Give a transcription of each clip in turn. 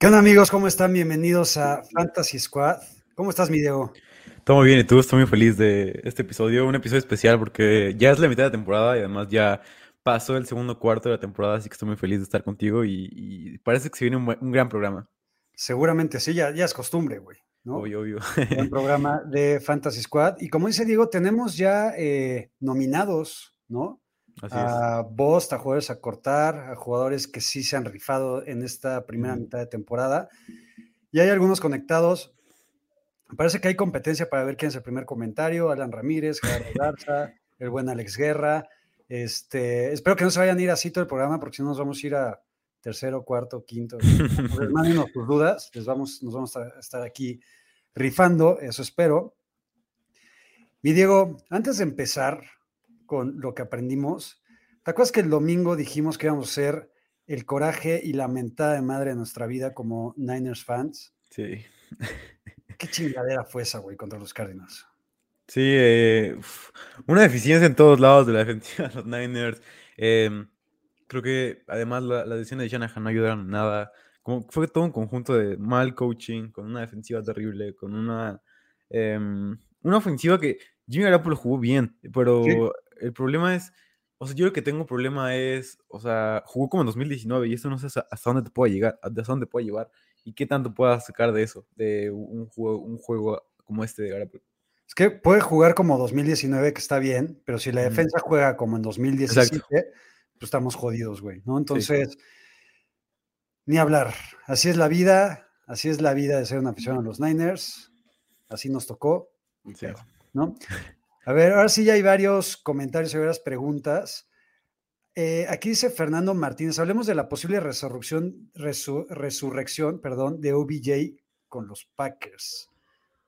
¿Qué onda amigos? ¿Cómo están? Bienvenidos a Fantasy Squad. ¿Cómo estás, mi Diego? Todo muy bien, y tú estoy muy feliz de este episodio, un episodio especial porque ya es la mitad de la temporada y además ya pasó el segundo cuarto de la temporada, así que estoy muy feliz de estar contigo y, y parece que se viene un, gran programa. Seguramente sí, ya, ya es costumbre, güey. ¿no? Obvio, obvio. Un programa de Fantasy Squad. Y como dice Diego, tenemos ya eh, nominados, ¿no? Así es. A Bost, a jugadores a cortar, a jugadores que sí se han rifado en esta primera mitad de temporada. Y hay algunos conectados. Me parece que hay competencia para ver quién es el primer comentario. Alan Ramírez, Gerardo Garza, el buen Alex Guerra. Este, espero que no se vayan a ir así todo el programa, porque si no nos vamos a ir a tercero, cuarto, quinto. Pues mándenos tus dudas, les vamos, nos vamos a estar aquí rifando, eso espero. Mi Diego, antes de empezar con lo que aprendimos, ¿te acuerdas que el domingo dijimos que íbamos a ser el coraje y la mentada de madre de nuestra vida como Niners fans? Sí. ¿Qué chingadera fue esa, güey, contra los Cardinals? Sí, eh, una deficiencia en todos lados de la defensiva de los Niners. Em, creo que además la, la decisión de Shanahan no ayudaron en nada. Como fue todo un conjunto de mal coaching, con una defensiva terrible, con una, em, una ofensiva que Jimmy Garoppolo jugó bien, pero el problema es, o sea, yo lo que tengo problema es, o sea, jugó como en 2019 y eso no sé hasta, dónde te puede llegar, hasta dónde puede llevar y qué tanto puedas sacar de eso, de un juego, un juego como este de Garoppolo. Es que puede jugar como 2019, que está bien, pero si la defensa juega como en 2017, pues estamos jodidos, güey, ¿no? Entonces, ni hablar. Así es la vida, así es la vida de ser una afición a los Niners, así nos tocó, Sí. ¿no? A ver, ahora sí ya hay varios comentarios y varias preguntas. Eh, aquí dice Fernando Martínez, hablemos de la posible resurrección, resu- resurrección perdón, de OBJ con los Packers.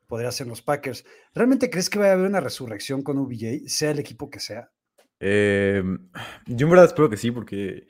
Podría ser los Packers. ¿Realmente crees que va a haber una resurrección con OBJ, sea el equipo que sea? Em, yo en verdad espero que sí, porque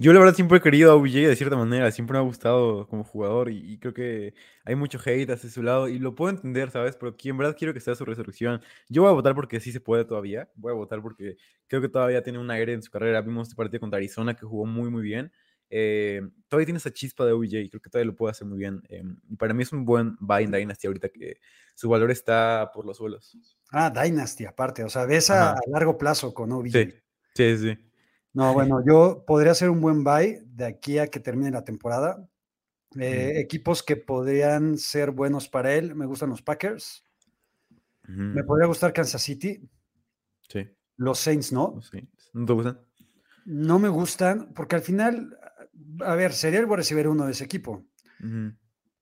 yo la verdad siempre he querido a OBJ de cierta manera, siempre me ha gustado como jugador y, y creo que hay mucho hate hacia su lado y lo puedo entender, ¿sabes? Pero aquí en verdad quiero que sea su resurrección. Yo voy a votar porque sí se puede todavía, voy a votar porque creo que todavía tiene un aire en su carrera. Vimos este partido contra Arizona que jugó muy, muy bien. Eh, todavía tiene esa chispa de OBJ, creo que todavía lo puede hacer muy bien. em, y para mí es un buen buy in Dynasty ahorita que su valor está por los suelos. Ah, Dynasty aparte, o sea, ves a, a largo plazo con OBJ. Sí, sí, sí. No, bueno, yo podría ser un buen buy de aquí a que termine la temporada. Eh, Equipos que podrían ser buenos para él, me gustan los Packers, me podría gustar Kansas City, Sí. los Saints no, No sé, ¿No te gustan? no me gustan porque al final, a ver, sería el buen recibir uno de ese equipo,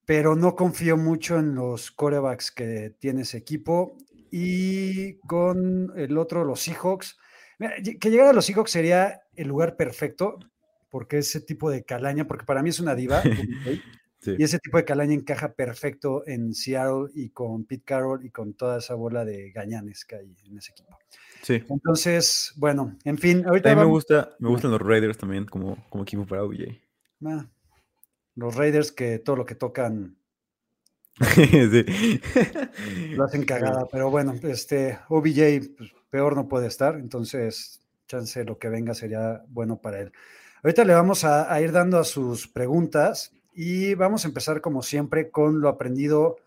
pero no confío mucho en los corebacks que tiene ese equipo y con el otro, los Seahawks. Mira, que llegara a los Seahawks sería el lugar perfecto porque ese tipo de calaña, porque para mí es una diva, Sí. y ese tipo de calaña encaja perfecto en Seattle y con Pete Carroll y con toda esa bola de gañanes que hay en ese equipo. Sí. Entonces, bueno, en fin, ahorita También me vamos- gusta, me gustan los Raiders también como, como equipo para OBJ. Ah, los Raiders que todo lo que tocan sí. lo hacen cagada, pero bueno, este OBJ pues, peor no puede estar, entonces chance lo que venga sería bueno para él. Ahorita le vamos a, a ir dando a sus preguntas y vamos a empezar como siempre con lo aprendido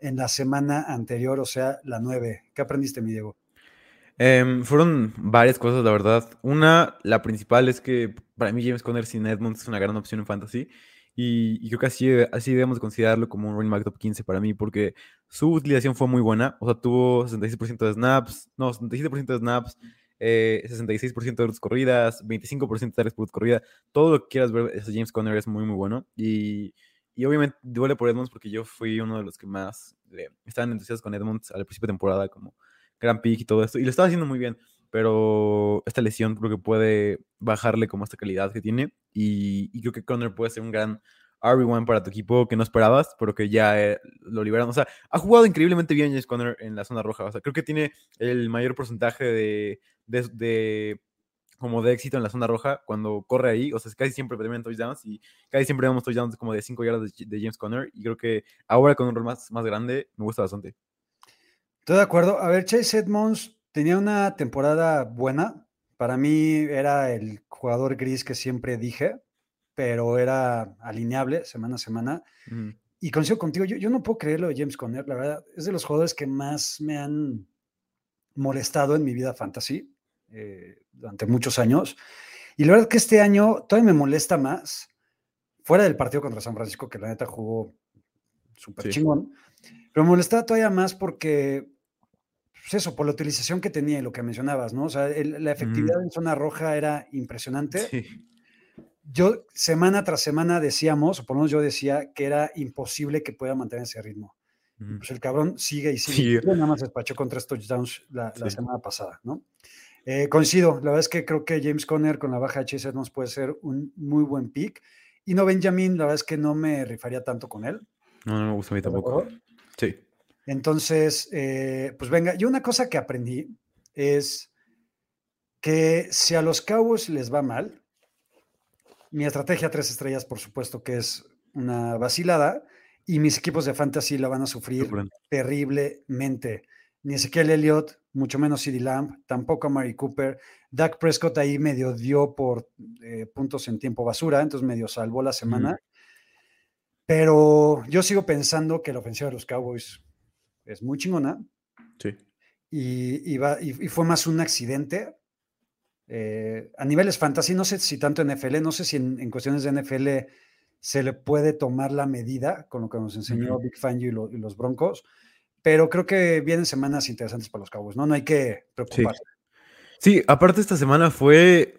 en la semana anterior, o sea, la 9. ¿Qué aprendiste, mi Diego? Em, fueron varias cosas, la verdad. Una, la principal es que para mí James Conner sin Edmonds es una gran opción en fantasy. Y, y creo que así, así debemos considerarlo como un running back top 15 para mí, porque su utilización fue muy buena. O sea, tuvo 66% de snaps, no, 77% de snaps, eh, 66% de rutas corridas, 25% de targets por corrida. Todo lo que quieras ver de James Conner es muy, muy bueno. Y, y obviamente duele por Edmonds porque yo fui uno de los que más eh, estaban entusiasmados con Edmonds al principio de temporada, como gran pick y todo esto. Y lo estaba haciendo muy bien. Pero esta lesión creo que puede bajarle como esta calidad que tiene y, creo que Conner puede ser un gran RB1 para tu equipo que no esperabas, pero que ya eh, lo liberaron. O sea, ha jugado increíblemente bien James Conner en la zona roja. O sea, creo que tiene el mayor porcentaje de, de, de como de éxito en la zona roja cuando corre ahí. O sea, casi siempre terminan touchdowns y casi siempre vemos touchdowns como de 5 yardas de, de, James Conner. Y creo que ahora con un rol más, más grande me gusta bastante. Estoy de acuerdo. A ver, Chase Edmonds tenía una temporada buena. Para mí era el jugador gris que siempre dije pero era alineable semana a semana. Mm. Y coincido contigo, yo, yo, no puedo creer lo de James Conner, la verdad, es de los jugadores que más me han molestado en mi vida fantasy eh, durante muchos años. Y la verdad que este año todavía me molesta más, fuera del partido contra San Francisco, que la neta jugó súper chingón, pero me molestaba todavía más porque, pues eso, por la utilización que tenía y lo que mencionabas, ¿no? O sea, la efectividad en zona roja era impresionante. Sí yo semana tras semana decíamos, o por lo menos yo decía, que era imposible que pueda mantener ese ritmo. Pues el cabrón sigue y sigue. Nada más despachó con tres touchdowns la, semana pasada, ¿no? Eh, coincido, la verdad es que creo que James Conner con la baja de Chase Edmonds puede ser un muy buen pick. Y no Benjamin, la verdad es que no me rifaría tanto con él. No, no me gusta a mí tampoco. Sí. Entonces, eh, pues venga, y una cosa que aprendí es que si a los Cowboys les va mal, mi estrategia tres estrellas, por supuesto que es una vacilada, y mis equipos de fantasy la van a sufrir terriblemente. Ni Ezequiel Elliott, mucho menos CD Lamb, tampoco a Mary Cooper. Dak Prescott ahí medio dio por eh, puntos en tiempo basura, entonces medio salvó la semana. Pero yo sigo pensando que la ofensiva de los Cowboys es muy chingona. Sí. Y, y fue más un accidente eh, a niveles fantasy, no sé si tanto en NFL, no sé si en, cuestiones de NFL se le puede tomar la medida con lo que nos enseñó Big Fangio y, los Broncos, pero creo que vienen semanas interesantes para los Cowboys, ¿no? No hay que preocuparse. Sí, aparte esta semana fue,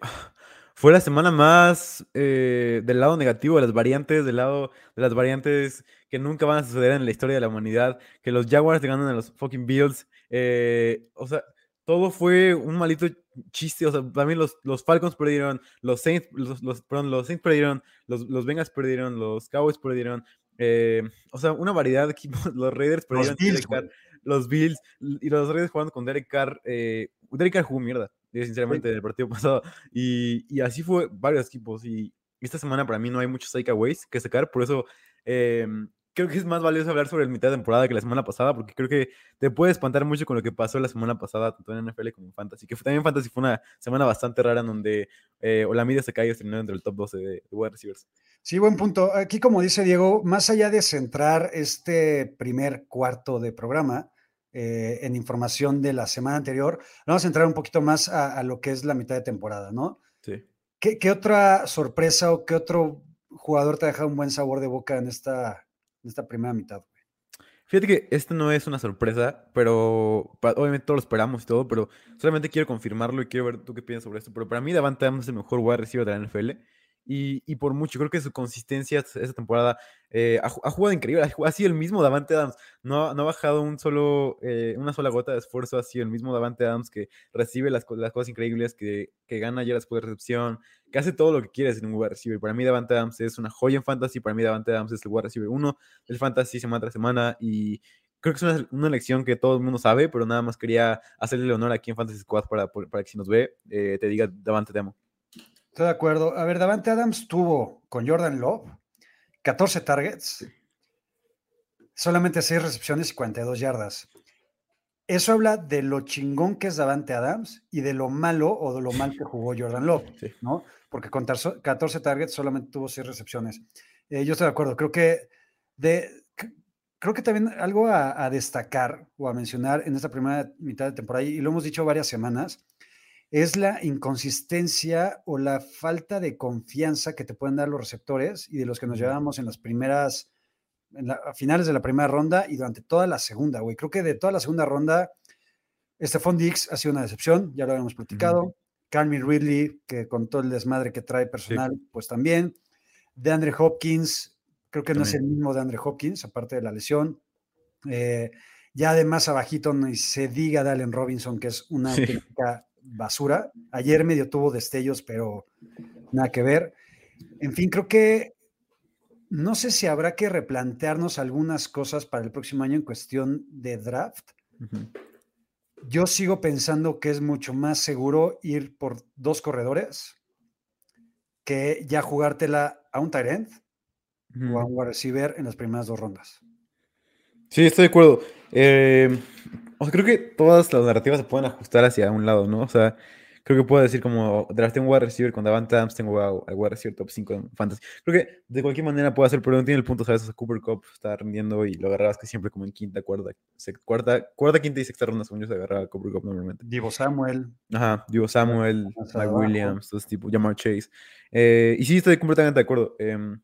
fue la semana más eh, del lado negativo de las variantes, del lado de las variantes que nunca van a suceder en la historia de la humanidad, que los Jaguars ganan a los fucking Bills, eh, o sea, todo fue un malito chiste, o sea, también los, los Falcons perdieron, los Saints, los, los, perdón, los Saints perdieron, los, los Bengals perdieron, los Cowboys perdieron, eh, o sea, una variedad de equipos, los Raiders perdieron, los Bills, Carr, los Bills y los Raiders jugando con Derek Carr, eh, Derek Carr jugó mierda, sinceramente, en el partido pasado, y, y, así fue varios equipos, y esta semana para mí no hay muchos takeaways que sacar, por eso eh, creo que es más valioso hablar sobre el mitad de temporada que la semana pasada, porque creo que te puede espantar mucho con lo que pasó la semana pasada, tanto en NFL como en Fantasy. Que también Fantasy fue una semana bastante rara en donde eh, Olamide se cayó terminó entre el top 12 de, de wide receivers. Sí, buen punto. Aquí, como dice Diego, más allá de centrar este primer cuarto de programa eh, en información de la semana anterior, vamos a entrar un poquito más a, lo que es la mitad de temporada, ¿no? Sí. ¿Qué, ¿Qué, otra sorpresa o qué otro jugador te ha dejado un buen sabor de boca en esta en esta primera mitad. Fíjate que esto no es una sorpresa, pero obviamente todos lo esperamos y todo, pero solamente quiero confirmarlo y quiero ver tú qué piensas sobre esto. Pero para mí Davante Adams es el mejor wide receiver de la NFL y, por mucho, creo que su consistencia esta temporada eh, ha, ha, jugado increíble, ha, sido el mismo Davante Adams, no, no ha bajado un solo, eh, una sola gota de esfuerzo, ha sido el mismo Davante Adams que recibe las, las cosas increíbles, que, que gana ya después de recepción, que hace todo lo que quiere en un wide receiver. Para mí Davante Adams es una joya en fantasy, para mí Davante Adams es el wide receiver uno del fantasy semana tras semana y creo que es una, una, lección que todo el mundo sabe, pero nada más quería hacerle el honor aquí en Fantasy Squad para, para que si nos ve, eh, te diga Davante, te amo. Estoy de acuerdo. A ver, Davante Adams tuvo con Jordan Love 14 targets, solamente 6 recepciones y 42 yardas. Eso habla de lo chingón que es Davante Adams y de lo malo o de lo mal que jugó Jordan Love, sí. ¿no? Porque con 14 targets solamente tuvo 6 recepciones. Eh, yo estoy de acuerdo. Creo que de, creo que también algo a, a, destacar o a mencionar en esta primera mitad de temporada, y lo hemos dicho varias semanas, es la inconsistencia o la falta de confianza que te pueden dar los receptores y de los que nos llevamos en las primeras, en la, a finales de la primera ronda y durante toda la segunda, güey. Creo que de toda la segunda ronda, Stephon Dix ha sido una decepción, ya lo habíamos platicado. Uh Carmen Ridley, que con todo el desmadre que trae personal, sí. pues también. De Andre Hopkins, creo que también. no es el mismo de Andre Hopkins, aparte de la lesión. Eh, ya además abajito ni se diga de Allen Robinson, que es una sí basura. Ayer medio tuvo destellos, pero nada que ver. En fin, creo que no sé si habrá que replantearnos algunas cosas para el próximo año en cuestión de draft. Yo sigo pensando que es mucho más seguro ir por dos corredores que ya jugártela a un tight end o a un wide receiver en las primeras dos rondas. Sí, estoy de acuerdo. Eh, o sea, creo que todas las narrativas se pueden ajustar hacia un lado, ¿no? O sea, creo que puedo decir como drafté un wide receiver con Davante Adams, tengo a- al wide receiver top 5 en fantasy. Creo que de cualquier manera puedo hacer, pero no tiene el punto, ¿sabes? O sea, Cooper Cup está rindiendo y lo agarrabas que siempre como en quinta, cuarta, sec- cuarta, cuarta, quinta y sexta ronda, según yo se agarraba a Cooper Cup normalmente. Divo Samuel, Ajá, Divo Samuel, Mike. Williams, todo ese tipo, Jamar Chase. Eh, y sí, estoy completamente de acuerdo. em,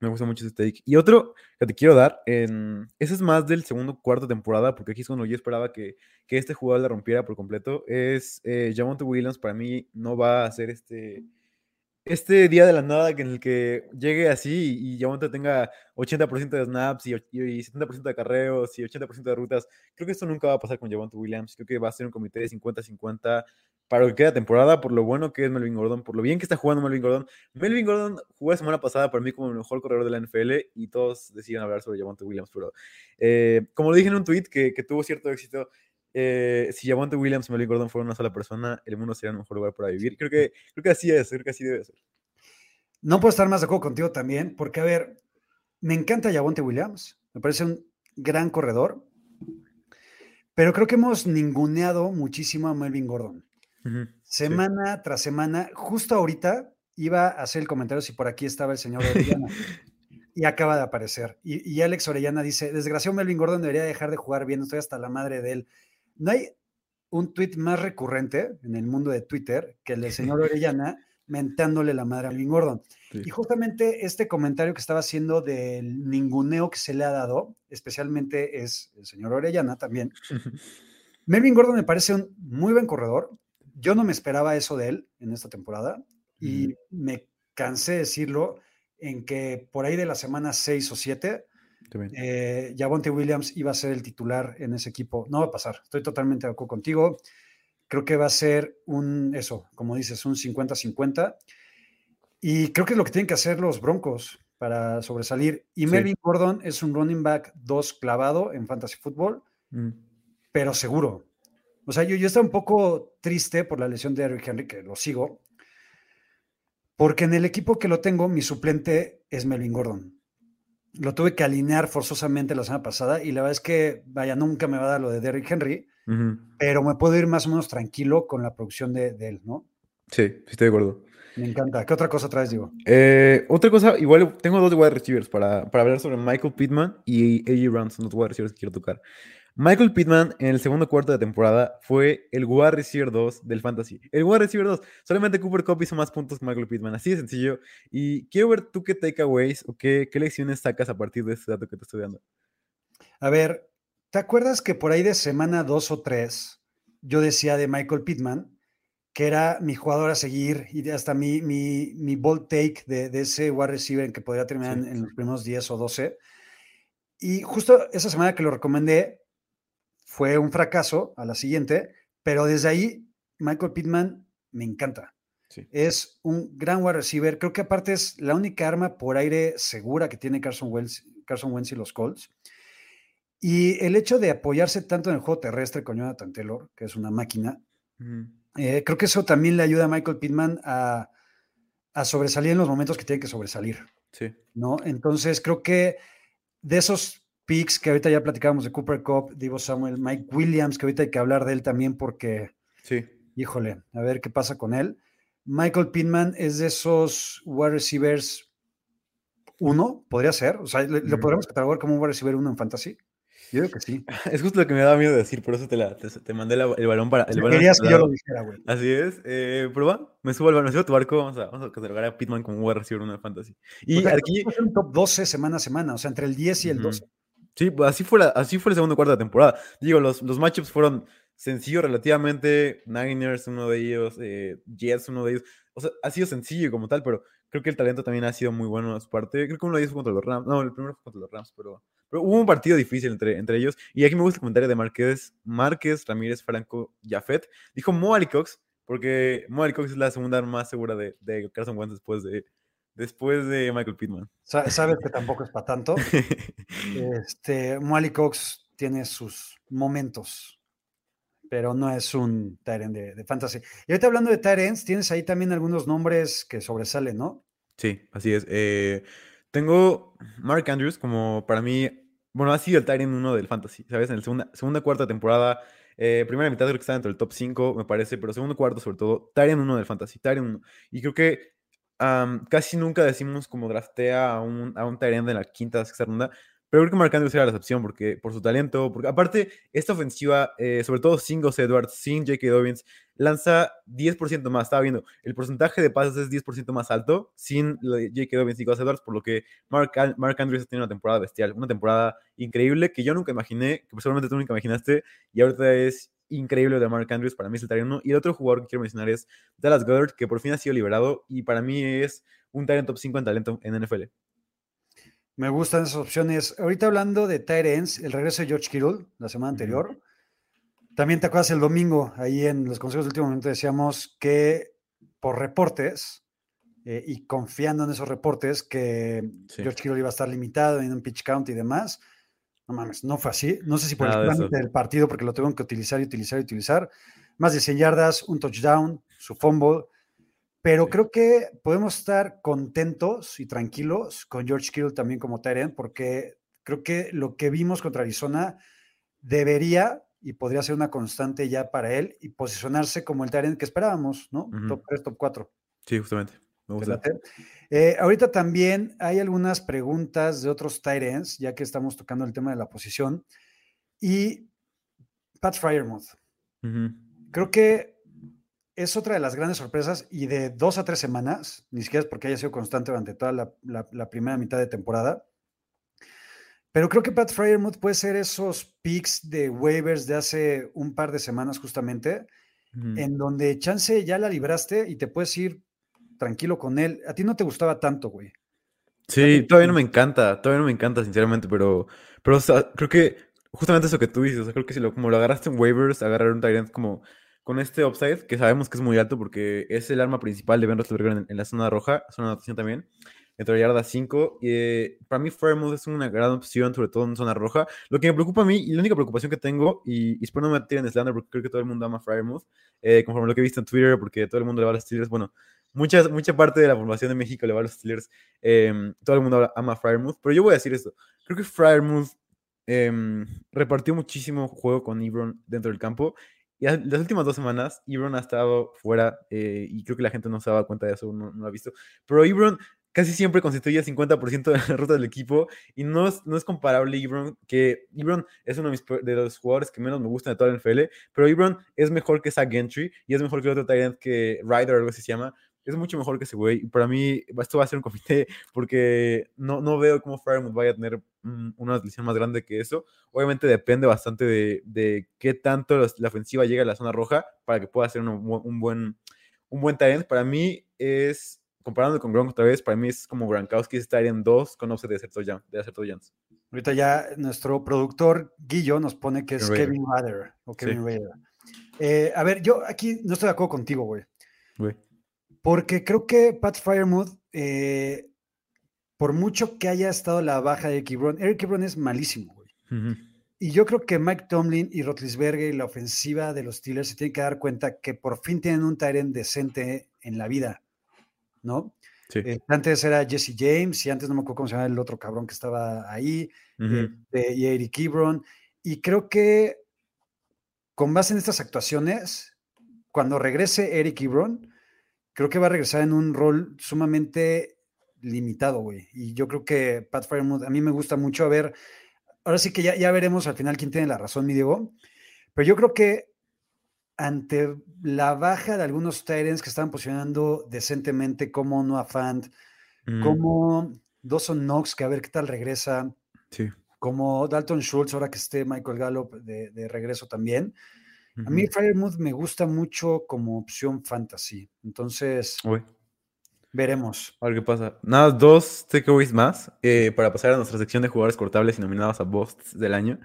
me gusta mucho ese take. Y otro que te quiero dar, en, ese es más del segundo cuarto temporada, porque aquí es cuando yo esperaba que, que este jugador la rompiera por completo. Es eh, Williams, para mí no va a ser este, este día de la nada en el que llegue así y Javonte tenga 80% de snaps y, y 70% de carreos y 80% de rutas. Creo que esto nunca va a pasar con Javonte Williams. Creo que va a ser un comité de 50-50 para lo que queda temporada, por lo bueno que es Melvin Gordon, por lo bien que está jugando Melvin Gordon. Melvin Gordon jugó la semana pasada para mí como el mejor corredor de la NFL y todos deciden hablar sobre Javonte Williams, pero eh, como lo dije en un tweet que, que tuvo cierto éxito, eh, si Javonte Williams y Melvin Gordon fueran una sola persona, el mundo sería el mejor lugar para vivir. Creo que, creo que así es, creo que así debe ser. No puedo estar más de acuerdo contigo también, porque, a ver, me encanta Yavonte Williams, me parece un gran corredor, pero creo que hemos ninguneado muchísimo a Melvin Gordon. Semana tras semana, justo ahorita iba a hacer el comentario si por aquí estaba el señor Orellana. y acaba de aparecer. Y, y Alex Orellana dice, desgraciado Melvin Gordon debería dejar de jugar bien, estoy hasta la madre de él. No hay un tweet más recurrente en el mundo de Twitter que el del señor Orellana mentándole la madre a Melvin Gordon. Sí. Y justamente este comentario que estaba haciendo del ninguneo que se le ha dado, especialmente es el señor Orellana también. Melvin Gordon me parece un muy buen corredor. Yo no me esperaba eso de él en esta temporada y me cansé de decirlo en que por ahí de la semana 6 o 7, También. eh, Javonte Williams iba a ser el titular en ese equipo. No va a pasar, estoy totalmente de acuerdo contigo. Creo que va a ser un, eso, como dices, un 50-50. Y creo que es lo que tienen que hacer los Broncos para sobresalir. Y Sí. Melvin Gordon es un running back 2 clavado en fantasy football, Mm, pero seguro. O sea, yo, yo estaba un poco triste por la lesión de Eric Henry, que lo sigo, porque en el equipo que lo tengo, mi suplente es Melvin Gordon. Lo tuve que alinear forzosamente la semana pasada y la verdad es que, vaya, nunca me va a dar lo de Derrick Henry, ujú. pero me puedo ir más o menos tranquilo con la producción de, de él, ¿no? Sí, sí estoy de acuerdo. Me encanta. ¿Qué otra cosa traes, digo? Eh, otra cosa, igual tengo dos wide receivers para, para hablar sobre Michael Pittman y AJ Brown, son los wide receivers que quiero tocar. Michael Pittman en el segundo cuarto de temporada fue el wide receiver 2 del fantasy. El wide receiver 2. Solamente Cooper Cup hizo más puntos que Michael Pittman. Así de sencillo. Y quiero ver tú qué takeaways o qué, qué lecciones sacas a partir de este dato que te estoy dando. A ver, ¿te acuerdas que por ahí de semana 2 o 3 yo decía de Michael Pittman que era mi jugador a seguir y hasta mi, mi, mi bold take de, de ese wide receiver en que podría terminar Sí. en, en los primeros 10 o 12? Y justo esa semana que lo recomendé fue un fracaso a la siguiente, pero desde ahí Michael Pittman me encanta. Sí. Es un gran wide receiver. Creo que aparte es la única arma por aire segura que tiene Carson Wentz, Carson Wentz y los Colts. Y el hecho de apoyarse tanto en el juego terrestre con Jonathan Taylor, que es una máquina, eh, creo que eso también le ayuda a Michael Pittman a, a sobresalir en los momentos que tiene que sobresalir. Sí. ¿no? Entonces creo que de esos picks que ahorita ya platicábamos de Cooper Cup, Divo Samuel, Mike Williams, que ahorita hay que hablar de él también porque, Sí. híjole, a ver qué pasa con él. Michael Pittman es de esos wide receivers uno, podría ser, o sea, ¿le, ¿lo Ujú. podríamos catalogar como un wide receiver uno en fantasy? Yo creo que sí. Es justo lo que me daba miedo decir, por eso te, la, te, te mandé la- el balón para. El Si balón querías que yo lo dijera, güey. Así es. Eh, pero va, me subo al balón, me subo a tu barco. Vamos a, vamos a catalogar a Pittman como un wide receiver en una fantasy. Y O sea, aquí. es un top 12 semana a semana, o sea, entre el 10 y el Ujú. 12. Sí, así fue, la- así fue el segundo cuarto de temporada. Digo, los, los matchups fueron sencillos relativamente. Niners, uno de ellos, eh, Jets, uno de ellos. O sea, ha sido sencillo como tal, pero creo que el talento también ha sido muy bueno de su parte. Creo que uno de ellos fue contra los Rams. No, el primero fue contra los Rams, pero, pero hubo un partido difícil entre, entre ellos. Y aquí me gusta el comentario de Márquez, Márquez, Ramírez, Franco, Jafet. Dijo Mo Cox porque Molly Cox es la segunda más segura de, de Carson Wentz después de, después de Michael Pittman. Sa- Sabes que tampoco es para tanto. Este, Molly Cox tiene sus momentos, pero no es un Tyrant de, de fantasy. Y ahorita hablando de Tyrants, tienes ahí también algunos nombres que sobresalen, ¿no? Sí, así es. Eh, tengo Mark Andrews como para mí, bueno, ha sido el Tyrant uno del Fantasy, ¿sabes? En la segunda, segunda cuarta temporada, eh, primera mitad creo que está dentro del top 5, me parece, pero segundo cuarto sobre todo, Tyrant uno del Fantasy, Tyrant uno. Y creo que am, casi nunca decimos como draftea a un, a un en la quinta, sexta ronda, pero creo que Mark Andrews era la excepción porque, por su talento, porque aparte esta ofensiva, eh, sobre todo sin Gus Edwards, sin J.K. Dobbins, lanza 10% más. Estaba viendo, el porcentaje de pases es 10% más alto sin J.K. Dobbins y Gus Edwards, por lo que Mark, Mark Andrews ha tenido una temporada bestial, una temporada increíble que yo nunca imaginé, que seguramente tú nunca imaginaste, y ahorita es increíble de Mark Andrews, para mí es el Tyrant Y el otro jugador que quiero mencionar es Dallas Goddard, que por fin ha sido liberado y para mí es un Tyrant top 5 en talento en NFL. Me gustan esas opciones. Ahorita hablando de Tyrants, el regreso de George Kittle la semana anterior. También te acuerdas el domingo, ahí en los consejos de último momento decíamos que por reportes eh, y confiando en esos reportes que Sí. George Kittle iba a estar limitado en un pitch count y demás. No mames, no fue así. No sé si por Nada el de trámite del partido, porque lo tuvieron que utilizar y utilizar y utilizar. Más de 100 yardas, un touchdown, su fumble. Pero Sí. creo que podemos estar contentos y tranquilos con George Kittle también como Tyrant, porque creo que lo que vimos contra Arizona debería y podría ser una constante ya para él y posicionarse como el Tyrant que esperábamos, ¿no? Top 3, top 4. Sí, justamente. Me. Eh, ahorita también hay algunas preguntas de otros tight ends, ya que estamos tocando el tema de la posición. Y Pat Fryermuth, creo que es otra de las grandes sorpresas y de dos a tres semanas, ni siquiera es porque haya sido constante durante toda la, la- la primera mitad de temporada. Pero creo que Pat Fryermuth puede ser esos picks de waivers de hace un par de semanas justamente, en donde chance ya la libraste y te puedes ir tranquilo con él. A ti no te gustaba tanto, güey. Sí, todavía no me encanta, todavía no me encanta, sinceramente, pero, pero o sea, creo que justamente eso que tú dices, o sea, creo que si lo, como lo agarraste en waivers, agarrar un Tyrant como con este upside, que sabemos que es muy alto porque es el arma principal de Ben Roethlisberger en, en la zona roja, zona de anotación también, dentro de yarda 5, y eh, para mí Fairmouth es una gran opción, sobre todo en zona roja. Lo que me preocupa a mí, y la única preocupación que tengo, y, y espero no me tiren slander porque creo que todo el mundo ama Fairmouth, eh, conforme lo que he visto en Twitter, porque todo el mundo le va a los Steelers, bueno, muchas, mucha parte de la formación de México le va a los Steelers, em, todo el mundo ama a Fryermuth, pero yo voy a decir esto. Creo que Fryermuth em, repartió muchísimo juego con Ebron dentro del campo. Y las últimas dos semanas, Ebron ha estado fuera eh, y creo que la gente no se daba cuenta de eso, no, lo ha visto. Pero Ebron casi siempre constituye el 50% de la ruta del equipo y no es, no es comparable Ebron, que Ebron es uno de, mis de los jugadores que menos me gustan de toda la NFL, pero Ebron es mejor que Zach Gentry y es mejor que otro Tyrant que Ryder, algo así se llama es mucho mejor que ese güey. Y para mí, esto va a ser un comité porque no, no veo cómo Fairmouth vaya a tener mm, una lesión más grande que eso. Obviamente depende bastante de, de qué tanto los- la ofensiva llega a la zona roja para que pueda ser un, bu- un buen un buen talent. Para mí es, comparando con Gronk otra vez, para mí es como Gronkowski está en 2 con offset de hacer touchdown- de hacer touchdowns. Ahorita ya nuestro productor Guillo nos pone que es Raider. Kevin Raider o Kevin Sí. Eh, a ver, yo aquí no estoy de acuerdo contigo, güey. Güey. Porque creo que Pat Fryermuth, eh, por mucho que haya estado la baja de Eric Ebron, Eric Ebron es malísimo, güey. Ujú. Y yo creo que Mike Tomlin y Rotlisberger y la ofensiva de los Steelers se tienen que dar cuenta que por fin tienen un Tyrant decente en la vida, ¿no? Sí. Eh, antes era Jesse James y antes no me acuerdo cómo se llama el otro cabrón que estaba ahí, Ujú. este, y Eric Ebron. Y creo que con base en estas actuaciones, cuando regrese Eric Ebron, creo que va a regresar en un rol sumamente limitado, güey. Y yo creo que Pat Fryermuth, a mí me gusta mucho a ver, ahora sí que ya, ya veremos al final quién tiene la razón, mi Diego, pero yo creo que ante la baja de algunos Tyrants que estaban posicionando decentemente como Noah Fant, Ujú. como Dawson Knox, que a ver qué tal regresa, Sí. como Dalton Schultz, ahora que esté Michael Gallup de, de regreso también. A mí. Fryermuth me gusta mucho como opción fantasy. Entonces, veremos. A ver qué pasa. Nada, dos takeaways más eh, para pasar a nuestra sección de jugadores cortables y nominados a Bosts del año.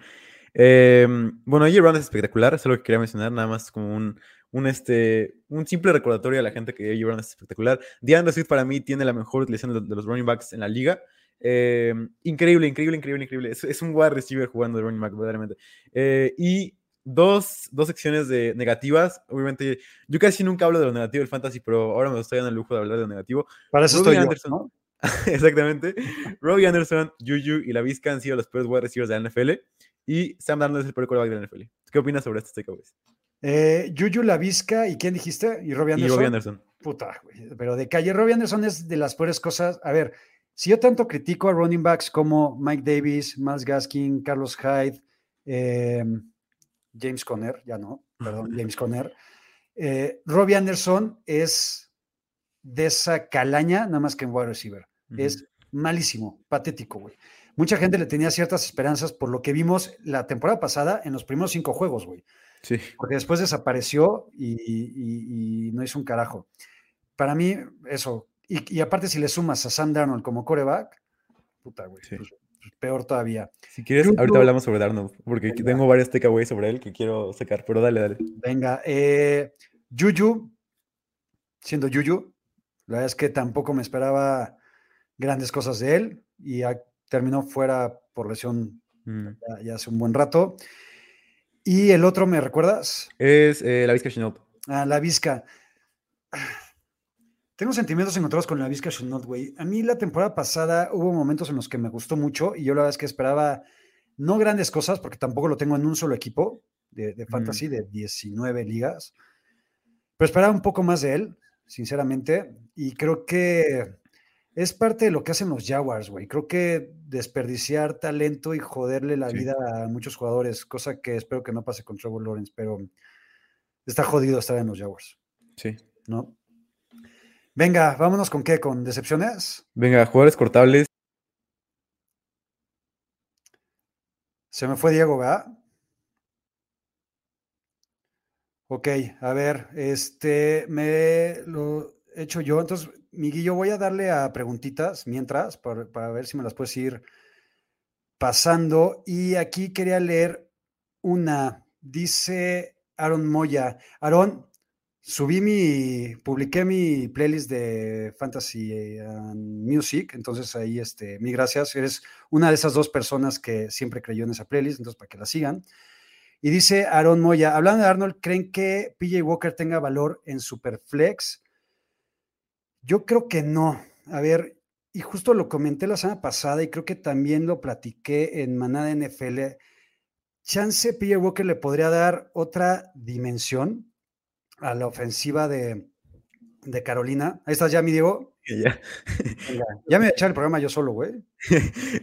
Em, bueno, AJ Brown es espectacular, es lo que quería mencionar, nada más como un, un, este, un simple recordatorio a la gente que AJ Brown es espectacular. DeAndre Swift para mí tiene la mejor utilización de, de los running backs en la liga. Em, increíble, increíble, increíble, increíble. Es, es, un wide receiver jugando de running back, verdaderamente. Eh, y dos, dos secciones de negativas. Obviamente, yo casi nunca hablo de lo negativo del fantasy, pero ahora me estoy dando el lujo de hablar de lo negativo. Para eso Robbie estoy Anderson, yo, ¿no? Exactamente. Robbie Anderson, Juju y la Vizca han sido los peores wide receivers de la NFL. Y Sam Darnold es el peor quarterback de la NFL. ¿Qué opinas sobre estos takeaways? Eh, Yuyu Lavisca, ¿y quién dijiste? ¿Y Robbie Y Anderson? Robbie Anderson. Puta, güey, pero de calle. Robbie Anderson es de las peores cosas. A ver, si yo tanto critico a running backs como Mike Davis, Miles Gaskin, Carlos Hyde, eh, James Conner, ya no, perdón, James Conner. Eh, Robbie Anderson es de esa calaña, nada más que en wide receiver. Es malísimo, patético, güey. Mucha gente le tenía ciertas esperanzas por lo que vimos la temporada pasada en los primeros cinco juegos, güey. Sí. Porque después desapareció y, y- y no hizo un carajo. Para mí, eso. Y, y aparte, si le sumas a Sam Darnold como coreback, puta, güey. Sí. pues, peor todavía. Si quieres, ahorita hablamos sobre Darnold, porque Venga. tengo varios takeaways sobre él que quiero sacar, pero dale, dale. Venga, eh, Juju, siendo Juju, la verdad es que tampoco me esperaba grandes cosas de él y ya terminó fuera por lesión Mm. ya, ya hace un buen rato. Y el otro, ¿me recuerdas? Es eh, la Vizca Chenault. Ah, la Vizca. Tengo sentimientos encontrados con la Vizca Chenault, güey. A mí la temporada pasada hubo momentos en los que me gustó mucho y yo la verdad es que esperaba no grandes cosas porque tampoco lo tengo en un solo equipo de, de fantasy de 19 ligas, pero esperaba un poco más de él, sinceramente, y creo que es parte de lo que hacen los Jaguars, güey. Creo que desperdiciar talento y joderle la Sí. vida a muchos jugadores, cosa que espero que no pase con Trevor Lawrence, pero está jodido estar en los Jaguars, Sí. ¿no? Venga, vámonos con qué, con decepciones. Venga, jugadores cortables. Se me fue Diego, ¿verdad? Ok, a ver, este, me lo he hecho yo. Entonces, Miguillo, voy a darle a preguntitas mientras, para, para ver si me las puedes ir pasando. Y aquí quería leer una. Dice Aaron Moya. Aaron, subí mi, publiqué mi playlist de Fantasy and Music. Entonces ahí, este, mi gracias. Eres una de esas dos personas que siempre creyó en esa playlist, entonces para que la sigan. Y dice Aaron Moya, hablando de Arnold, ¿creen que PJ Walker tenga valor en Superflex? Yo creo que no. A ver, y justo lo comenté la semana pasada y creo que también lo platiqué en Manada NFL. Chance PJ Walker le podría dar otra dimensión a la ofensiva de, de Carolina. Ahí estás ya, mi Diego. Ya. Venga, ya me voy a echar el programa yo solo, güey.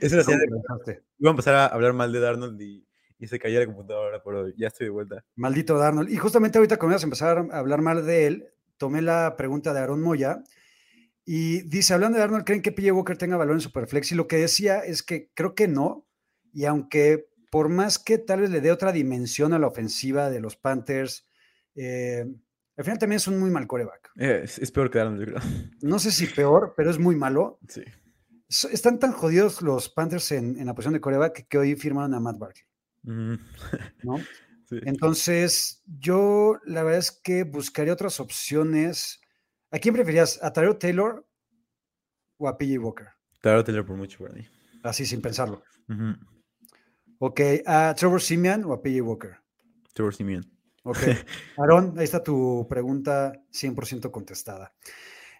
Es una ¿Cómo señal de? Iba a empezar a hablar mal de Darnold y, y se cayó la computadora, pero ya estoy de vuelta. Maldito Darnold. Y justamente ahorita cuando ibas a empezar a hablar mal de él, tomé la pregunta de Aaron Moya y dice, hablando de Arnold, ¿creen que PJ Walker tenga valor en Superflex? Y lo que decía es que creo que no. Y aunque por más que tal vez le dé otra dimensión a la ofensiva de los Panthers, eh, al final también es un muy mal coreback. Eh, es, es peor que Darnold, yo creo. No sé si peor, pero es muy malo. Sí. Están tan jodidos los Panthers en, en la posición de coreback que hoy firmaron a Matt Barkley, Mm, ¿no? sí. Entonces, yo la verdad es que buscaría otras opciones. ¿A quién preferías? ¿A Tyrell Taylor o a PJ Walker? Claro, Taylor por mucho mí. Así sin pensarlo. Ujú. Ok, ¿a Trevor Simeon o a PJ Walker? Trevor Simeon. Ok. Aaron, ahí está tu pregunta 100% contestada.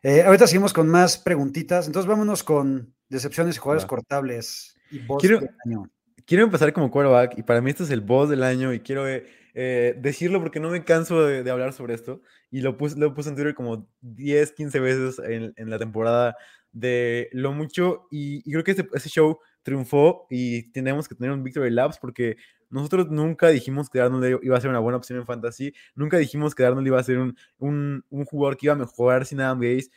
Eh, ahorita seguimos con más preguntitas. Entonces, vámonos con decepciones y jugadores cortables y boss Quiero- del año. Quiero empezar como quarterback y para mí este es el boss del año y quiero eh, eh, decirlo porque no me canso de, de hablar sobre esto y lo puse, lo puse en Twitter como 10, 15 veces en, en la temporada de lo mucho y, y creo que ese, ese show triunfó y tenemos que tener un Victory Labs porque nosotros nunca dijimos que Arnold iba a ser una buena opción en fantasy, nunca dijimos que Arnold iba a ser un, un, un jugador que iba a mejorar sin Adam Gaze,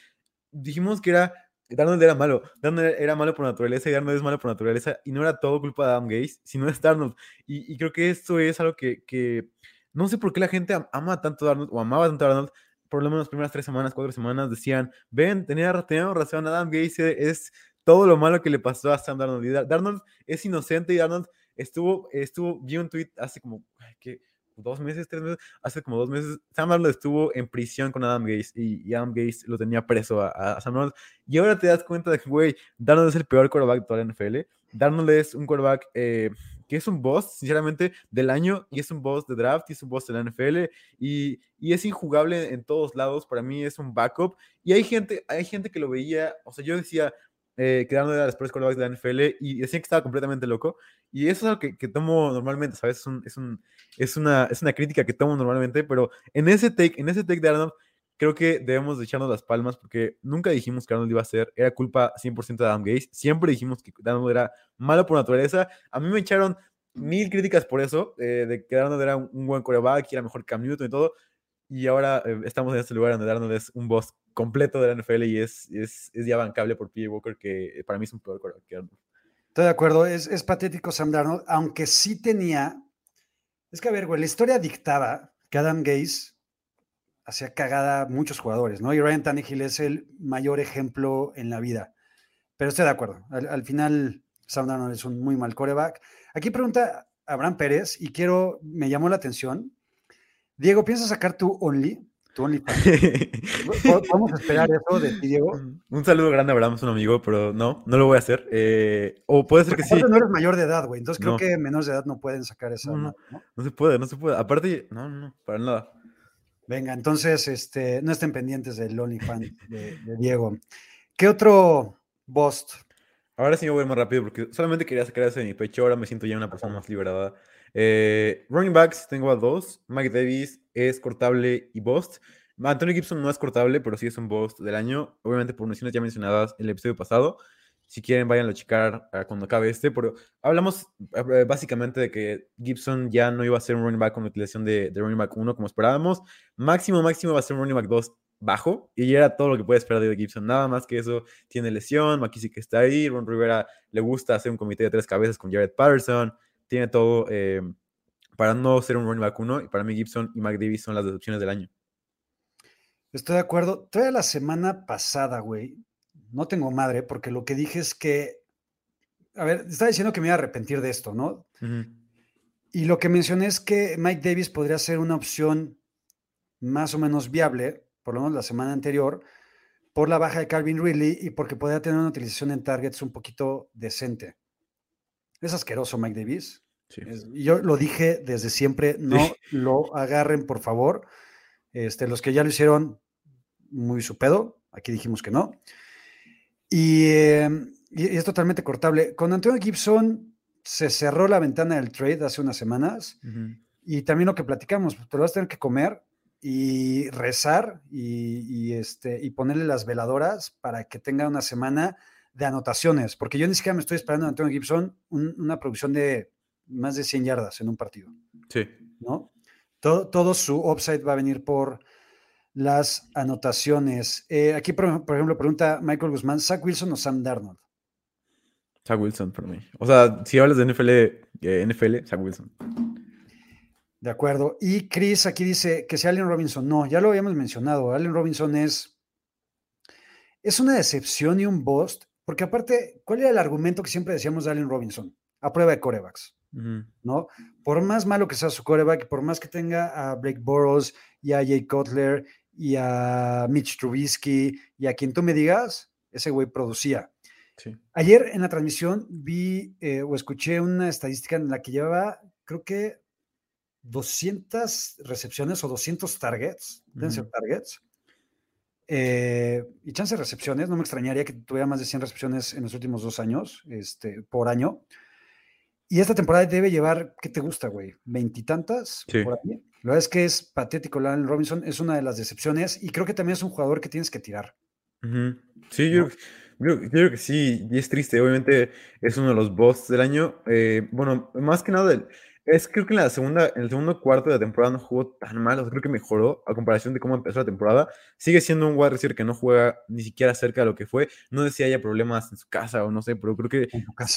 dijimos que era Darnold era malo. Darnold era- malo por naturaleza y Darnold es malo por naturaleza. Y no era todo culpa de Adam Gaze, sino es Darnold. Y, y creo que esto es algo que, que no sé por qué la gente am- ama tanto a Darnold o amaba tanto a Darnold. Por lo menos las primeras tres semanas, cuatro semanas decían, ven, tenía, teníamos razón, Adam Gaze es todo lo malo que le pasó a Sam Darnold. Y Dar- Darnold es inocente y Darnold estuvo, estuvo, vi un tweet hace como, ¿qué? dos meses, tres meses, hace como dos meses, Sam Darnold estuvo en prisión con Adam Gaze y, y Adam Gaze lo tenía preso a, a, Sam Darnold. Y ahora te das cuenta de que, güey, Darnold es el peor quarterback de toda la NFL. Darnold es un quarterback eh, que es un boss, sinceramente, del año, y es un boss de draft, y es un boss de la NFL, y, y, es injugable en todos lados. Para mí es un backup. Y hay gente, hay gente que lo veía, o sea, yo decía, eh, que era los peores quarterbacks de la NFL, y decían que estaba completamente loco. Y eso es algo que, que tomo normalmente, ¿sabes? Es, un, es, un, es, una, es una crítica que tomo normalmente, pero en ese take, en ese take de Arnold, creo que debemos de echarnos las palmas porque nunca dijimos que Arnold iba a ser, era culpa 100% de Adam Gaze, siempre dijimos que Arnold era malo por naturaleza. A mí me echaron mil críticas por eso, eh, de que Arnold era un, un buen coreback, y era mejor Cam Newton y todo, y ahora eh, estamos en este lugar donde Arnold es un boss completo de la NFL y es, es, es ya bancable por PJ Walker, que para mí es un peor coreback que Arnold. Estoy de acuerdo, es, es, patético Sam Darnold, aunque sí tenía. Es que, a ver, güey, la historia dictaba que Adam Gaze hacía cagada a muchos jugadores, ¿no? Y Ryan Tannehill es el mayor ejemplo en la vida. Pero estoy de acuerdo. Al, al final, Sam Darnold es un muy mal coreback. Aquí pregunta Abraham Pérez, y quiero, me llamó la atención. Diego, ¿piensas sacar tu Only? Tu ¿Podemos esperar eso de ti, Diego? Un saludo grande a Abraham, es un amigo, pero no, no lo voy a hacer. Eh, o puede ser que sí. No eres mayor de edad, güey. Entonces creo No. que menores de edad no pueden sacar esa. No, no. ¿no? No se puede, no se puede. Aparte, no, no, no, para nada. Venga, entonces este, no estén pendientes del OnlyFans de, de Diego. ¿Qué otro Bost? Ahora sí me voy más rápido porque solamente quería sacar eso de mi pecho. Ahora me siento ya una persona más liberada. Eh, running backs, tengo a dos. Mike Davis es cortable y bust. Antonio Gibson no es cortable, pero sí es un bust del año. Obviamente por menciones ya mencionadas en el episodio pasado. Si quieren, vayan a checar uh, cuando acabe este. Pero hablamos uh, básicamente de que Gibson ya no iba a ser un running back con utilización de, running back 1 como esperábamos. Máximo, máximo va a ser un running back 2 bajo y era todo lo que puede esperar de Gibson. Nada más que eso, tiene lesión, McKissick está ahí, Ron Rivera le gusta hacer un comité de tres cabezas con Jared Patterson, tiene todo eh, para no ser un running back uno y para mí Gibson y Mac Davis son las decepciones del año. Estoy de acuerdo. Todavía la semana pasada, güey, no tengo madre porque lo que dije es que, a ver, estaba diciendo que me iba a arrepentir de esto, ¿no? Uh -huh. Y lo que mencioné es que Mike Davis podría ser una opción más o menos viable por lo menos la semana anterior, por la baja de Calvin Ridley y porque podría tener una utilización en targets un poquito decente. Es asqueroso Mike Davis. Sí. Es, yo lo dije desde siempre, no sí. lo agarren, por favor. Este, los que ya lo hicieron, muy su pedo. Aquí dijimos que no. Y, eh, y, es totalmente cortable. Con Antonio Gibson se cerró la ventana del trade hace unas semanas. Uh -huh. Y también lo que platicamos, te lo vas a tener que comer y rezar y, y, este, y ponerle las veladoras para que tenga una semana de anotaciones, porque yo ni siquiera me estoy esperando a Antonio Gibson un, una producción de más de 100 yardas en un partido. Sí. ¿no? Todo, todo su upside va a venir por las anotaciones. Eh, aquí, por, por, ejemplo, pregunta Michael Guzmán, ¿Zach Wilson o Sam Darnold? Zach Wilson para mí. O sea, si hablas de NFL, eh, NFL, Zach Wilson. De acuerdo. Y Chris aquí dice que si Allen Robinson, no, ya lo habíamos mencionado. Allen Robinson es, es una decepción y un bust, porque aparte, ¿cuál era el argumento que siempre decíamos de Allen Robinson? A prueba de corebacks, uh -huh. ¿no? Por más malo que sea su coreback, por más que tenga a Blake Burrows y a Jay Cutler y a Mitch Trubisky y a quien tú me digas, ese güey producía. Sí. Ayer en la transmisión vi eh, o escuché una estadística en la que llevaba, creo que 200 recepciones o 200 targets, deben ser targets, eh, y chance de recepciones, no me extrañaría que tuviera más de 100 recepciones en los últimos dos años, este, por año. Y esta temporada debe llevar, ¿qué te gusta, güey? ¿Veintitantas? Sí. Por ahí. La verdad es que es patético. Allen Robinson es una de las decepciones y creo que también es un jugador que tienes que tirar. Uh -huh. Sí, yo, yo, yo, creo que sí, y es triste. Obviamente es uno de los boss del año. Eh, bueno, más que nada, el, es creo que en la segunda, en el segundo cuarto de la temporada no jugó tan mal, o sea, creo que mejoró a comparación de cómo empezó la temporada. Sigue siendo un wide receiver que no juega ni siquiera cerca de lo que fue. No sé si haya problemas en su casa o no sé, pero creo que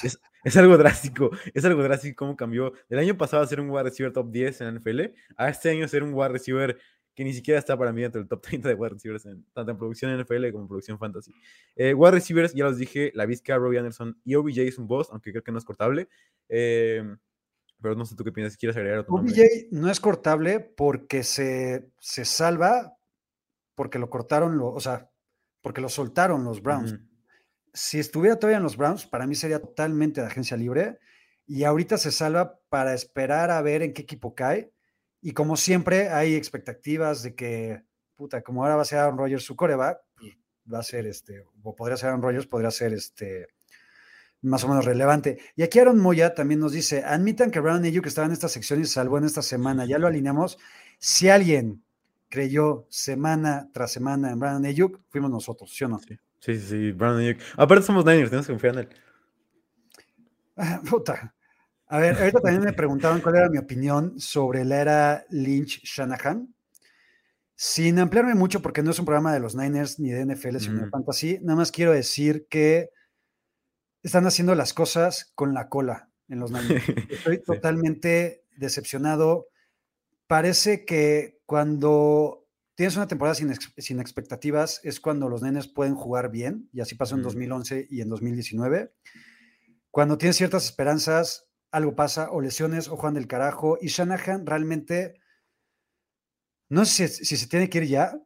es, es, algo drástico. Es algo drástico cómo cambió. Del año pasado a ser un wide receiver top 10 en la NFL, a este año ser un wide receiver que ni siquiera está para mí entre el top 30 de wide receivers, en, tanto en producción NFL como en producción fantasy. Eh, wide receivers, ya los dije, la Vizca, Robbie Anderson y OBJ es un boss, aunque creo que no es cortable. Eh, pero no sé tú qué piensas, si quieres agregar otro OBJ no es cortable porque se, se salva, porque lo cortaron, lo, o sea, porque lo soltaron los Browns. Si estuviera todavía en los Browns, para mí sería totalmente de agencia libre. Y ahorita se salva para esperar a ver en qué equipo cae. Y como siempre, hay expectativas de que, puta, como ahora va a ser Aaron Rodgers su coreback, pues va a ser este, o podría ser Aaron Rodgers, podría ser este, más o menos relevante. Y aquí Aaron Moya también nos dice, admitan que Brown Ayuk estaba en esta sección y se salvó en esta semana, ya lo alineamos. Si alguien creyó semana tras semana en Brandon Ayuk, fuimos nosotros, ¿sí o no? Sí, sí, sí, Brandon Ayuk. Aparte somos Niners, tenemos que confiar en él. Ah, Puta. A ver, ahorita también me preguntaban cuál era mi opinión sobre la era Lynch-Shanahan. Sin ampliarme mucho, porque no es un programa de los Niners ni de NFL, sino de Ujú. Fantasy, nada más quiero decir que están haciendo las cosas con la cola en los Niners. Estoy totalmente decepcionado. Parece que cuando tienes una temporada sin, ex- sin expectativas es cuando los nenes pueden jugar bien, y así pasó en Ujú. 2011 y en 2019. Cuando tienes ciertas esperanzas, algo pasa, o lesiones, o Juan del carajo, y Shanahan realmente, no sé si, si se tiene que ir ya,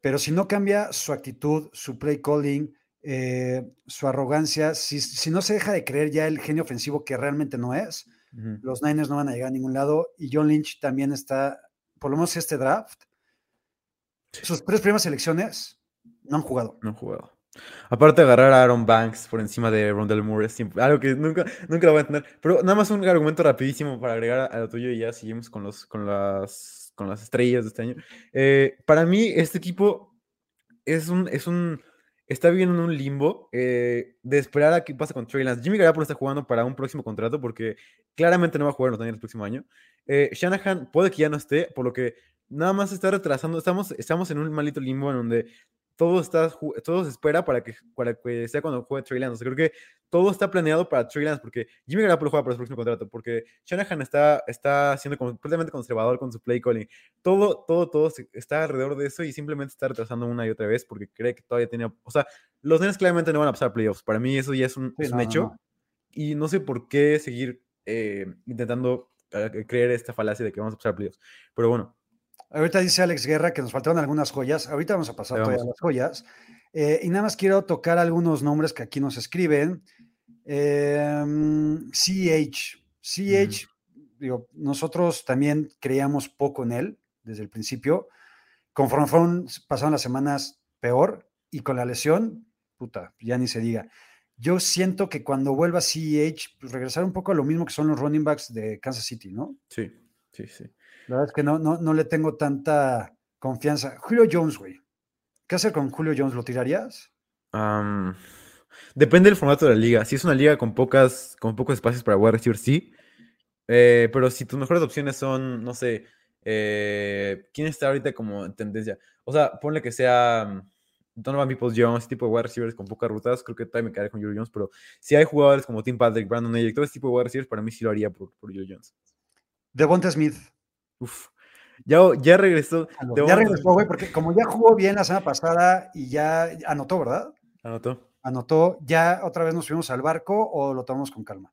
pero si no cambia su actitud, su play calling, eh, su arrogancia, si, si no se deja de creer ya el genio ofensivo que realmente no es, Ujú. los Niners no van a llegar a ningún lado y John Lynch también está, por lo menos este draft, sus tres primeras elecciones no han jugado. No he jugado. Aparte de agarrar a Aaron Banks por encima de Rondell Moore, es algo que nunca, nunca lo voy a entender. Pero nada más un argumento rapidísimo para agregar a, a lo tuyo y ya seguimos con, los, con, las, con las estrellas de este año. Eh, para mí, este equipo es un, es un, está viviendo en un limbo eh, de esperar a qué pasa con Trey Lance. Jimmy Garoppolo está jugando para un próximo contrato porque claramente no va a jugar en los el próximo año. Eh, Shanahan puede que ya no esté, por lo que nada más está retrasando. Estamos, estamos en un malito limbo en donde todo, está, todo se espera para que, para que sea cuando juegue Trey Lance. O sea, creo que todo está planeado para Trey Lance porque Jimmy Garoppolo juega para su próximo contrato, porque Shanahan está, está siendo completamente conservador con su play calling. Todo, todo, todo está alrededor de eso y simplemente está retrasando una y otra vez porque cree que todavía tenía... O sea, los Niners claramente no van a pasar playoffs. Para mí eso ya es un, es un no, hecho no. y no sé por qué seguir eh, intentando eh, creer esta falacia de que vamos a pasar playoffs. Pero bueno, Ahorita dice Alex Guerra que nos faltaron algunas joyas. Ahorita vamos a pasar vamos. las joyas. Eh, y nada más quiero tocar algunos nombres que aquí nos escriben. Em, CH. CH, digo, nosotros también creíamos poco en él desde el principio. Conforme fueron, pasaron las semanas peor y con la lesión, puta, ya ni se diga. Yo siento que cuando vuelva CH, pues regresar un poco a lo mismo que son los running backs de Kansas City, ¿no? sí, sí, sí. La verdad es que no, no, no le tengo tanta confianza. Julio Jones, güey. ¿Qué hacer con Julio Jones? ¿Lo tirarías? Depende del formato de la liga. Si es una liga con pocas, con pocos espacios para wide receiver, sí. Eh, pero si tus mejores opciones son, no sé, eh, ¿quién está ahorita como en tendencia? O sea, ponle que sea mm, Donovan Peoples Jones, ese tipo de wide receivers con pocas rutas, creo que todavía me quedaré con Julio Jones, pero si hay jugadores como Tim Patrick, Brandon Ayuk, todo ese tipo de wide receivers, para mí sí lo haría por, por Julio Jones. Devonta Smith. Uf. Ya, ya regresó. Ya regresó, güey, porque como ya jugó bien la semana pasada y ya anotó, ¿verdad? Anotó. Anotó, ¿ya otra vez nos subimos al barco o lo tomamos con calma?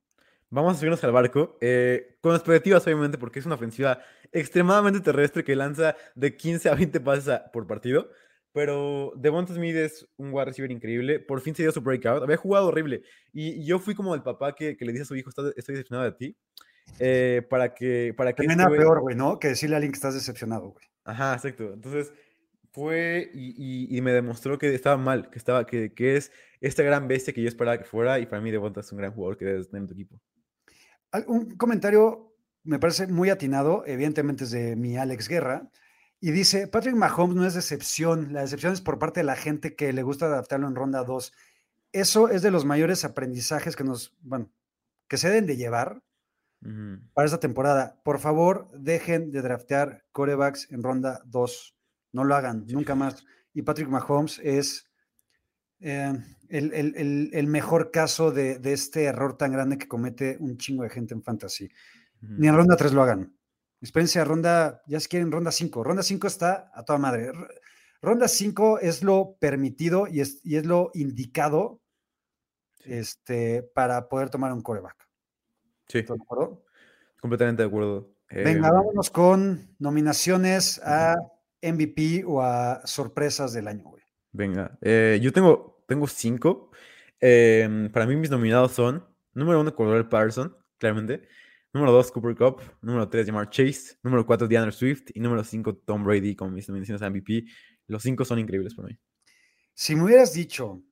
Vamos a subirnos al barco, eh, con expectativas obviamente, porque es una ofensiva extremadamente terrestre que lanza de 15 a 20 pases a- por partido. Pero Devonta Smith es un wide receiver increíble. Por fin se dio su breakout. Había jugado horrible. Y, y yo fui como el papá que, que le dice a su hijo, "Estás- estoy decepcionado de ti. Eh, para que... Para que este nada güey- peor, güey, ¿no? Que decirle a alguien que estás decepcionado, güey. Ajá, exacto. Entonces fue y, y- y me demostró que estaba mal, que, estaba, que, que es esta gran bestia que yo esperaba que fuera. Y para mí Devonta es un gran jugador que debes tener en tu equipo. Un comentario me parece muy atinado, evidentemente es de mi Alex Guerra, y dice, Patrick Mahomes no es decepción, la decepción es por parte de la gente que le gusta adaptarlo en ronda 2. Eso es de los mayores aprendizajes que nos, bueno, que se deben de llevar Para esta temporada. Por favor, dejen de draftear corebacks en ronda 2. No lo hagan, nunca más. Y Patrick Mahomes es eh, el, el- el- el mejor caso de, de este error tan grande que comete un chingo de gente en fantasy. Ni en ronda 3 lo hagan. Espérense a ronda, ya si quieren ronda 5. Ronda 5 está a toda madre. Ronda 5 es lo permitido y es, y es lo indicado este, para poder tomar un coreback. Sí, ¿Estás de acuerdo? completamente de acuerdo. Venga, Em, vámonos con nominaciones a MVP o a sorpresas del año, güey. Venga, eh, yo tengo, tengo cinco. Em, para mí mis nominados son, número uno, Cordell Patterson, claramente. Número dos, Cooper Cup. Número tres, Jamar Chase. Número cuatro, DeAndre Swift. Y número cinco, Tom Brady, con mis nominaciones a MVP. Los cinco son increíbles para mí. Si me hubieras dicho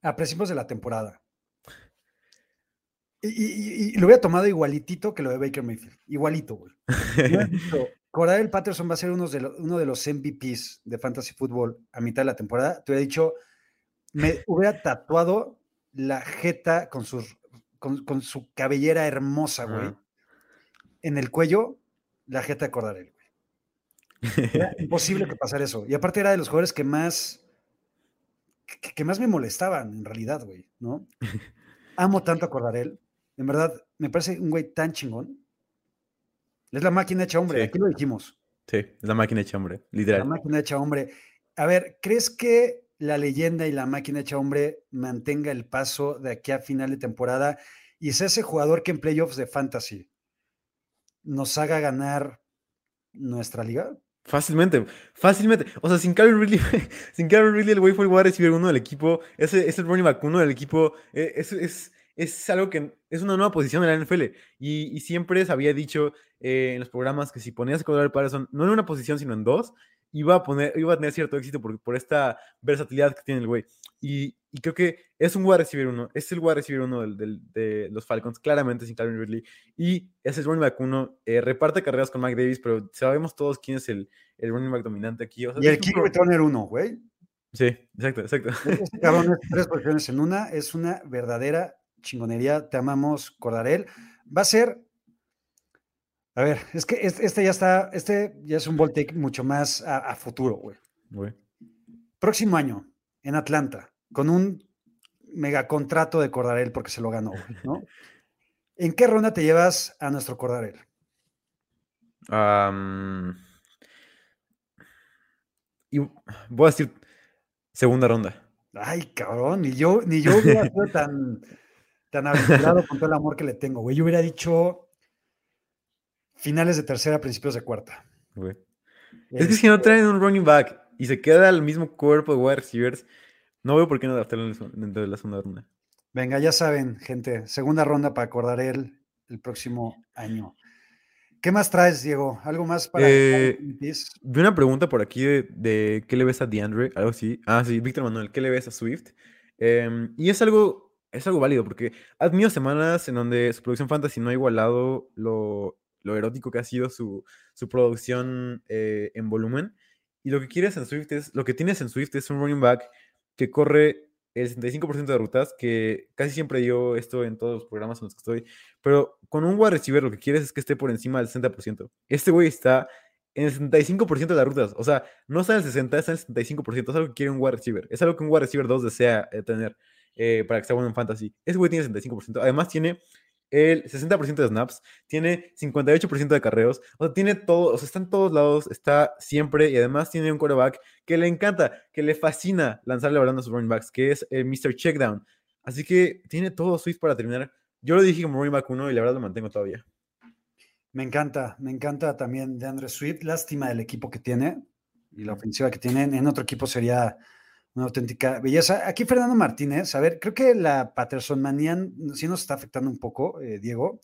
a principios de la temporada, y, y- y- y lo hubiera tomado igualitito que lo de Baker Mayfield, igualito, güey. Cordell Patterson va a ser uno de, lo- uno de los MVPs de Fantasy Football a mitad de la temporada. Te hubiera dicho, me hubiera tatuado la jeta con, sus, con, con su cabellera hermosa, güey. En el cuello, la jeta de Cordarel, güey. Era imposible que pasara eso. Y aparte era de los jugadores que más, que, que más me molestaban, en realidad, güey, ¿no? Amo tanto a Cordarel. En verdad, me parece un güey tan chingón. Es la máquina hecha hombre, Sí. aquí lo dijimos. Sí, es la máquina hecha hombre, La literal. máquina hecha hombre. A ver, ¿crees que la leyenda y la máquina hecha hombre mantenga el paso de aquí a final de temporada y es ese jugador que en playoffs de fantasy nos haga ganar nuestra liga? Fácilmente, fácilmente. O sea, sin Calvin Ridley, sin Calvin Ridley, el güey fue el wide receiver uno del equipo. Ese es el running back uno del equipo. eh, Es, es, es algo que es una nueva posición en la NFL. Y, y siempre se había dicho eh, en los programas que si ponías a Cordell Patterson, no en una posición, sino en dos, iba a, poner, iba a tener cierto éxito por, por esta versatilidad que tiene el güey. Y, y creo que es un wide receiver uno. Es el wide receiver uno del, del- de los Falcons, claramente sin Calvin Ridley. Y es el running back uno. eh, reparte carreras con Mike Davis, pero sabemos todos quién es el, el running back dominante aquí. o sea, Y el kick returner uno, güey. Sí, exacto, exacto. Este cabrón es tres posiciones en una, es una verdadera chingonería. Te amamos, Cordarel. Va a ser. A ver, es que es- este ya está, este ya es un Voltec mucho más a, a futuro, güey. Güey. Próximo año, en Atlanta, con un megacontrato de Cordarel porque se lo ganó, güey, ¿no? ¿En qué ronda te llevas a nuestro Cordarel? Y voy a decir segunda ronda. Ay, cabrón, ni yo, ni yo hubiera sido tan, tan aventurado con todo el amor que le tengo, güey. Yo hubiera dicho finales de tercera, principios de cuarta. güey. Es que si no Este, traen un running back y se queda el mismo cuerpo de wide receivers, no veo por qué no adaptarlo dentro de la segunda ronda. Venga, ya saben, gente, segunda ronda para acordar el, el próximo año. ¿Qué más traes, Diego? ¿Algo más para Eh? Vi una pregunta por aquí de, de qué le ves a DeAndre, algo así. Ah, sí, Víctor Manuel, ¿qué le ves a Swift? Em, y es algo, es algo válido porque ha tenido semanas en donde su producción fantasy no ha igualado lo, lo erótico que ha sido su, su producción eh, en volumen. Y lo que quieres en Swift es, lo que tienes en Swift es un running back que corre el 65% de rutas, que casi siempre dio esto en todos los programas en los que estoy, pero con un wide receiver lo que quieres es que esté por encima del 60%. Este güey está en el 65% de las rutas, o sea, no está en el 60, está en el 75%, es algo que quiere un wide receiver, es algo que un wide receiver 2 desea eh, tener eh, para que sea bueno en fantasy. Ese güey tiene 65%, además tiene el 60% de snaps, tiene 58% de carreos, o sea, tiene todo, o sea, está en todos lados, está siempre y además tiene un quarterback que le encanta, que le fascina lanzarle balón a sus running backs, que es el Mr. Checkdown. Así que tiene todo Swift para terminar. Yo lo dije como running back 1 y la verdad lo mantengo todavía. Me encanta, me encanta también de Andre Swift. Lástima del equipo que tiene y la ofensiva que tienen. En otro equipo sería una auténtica belleza. Aquí Fernando Martínez, a ver, creo que la Patterson manía sí nos está afectando un poco, eh, Diego.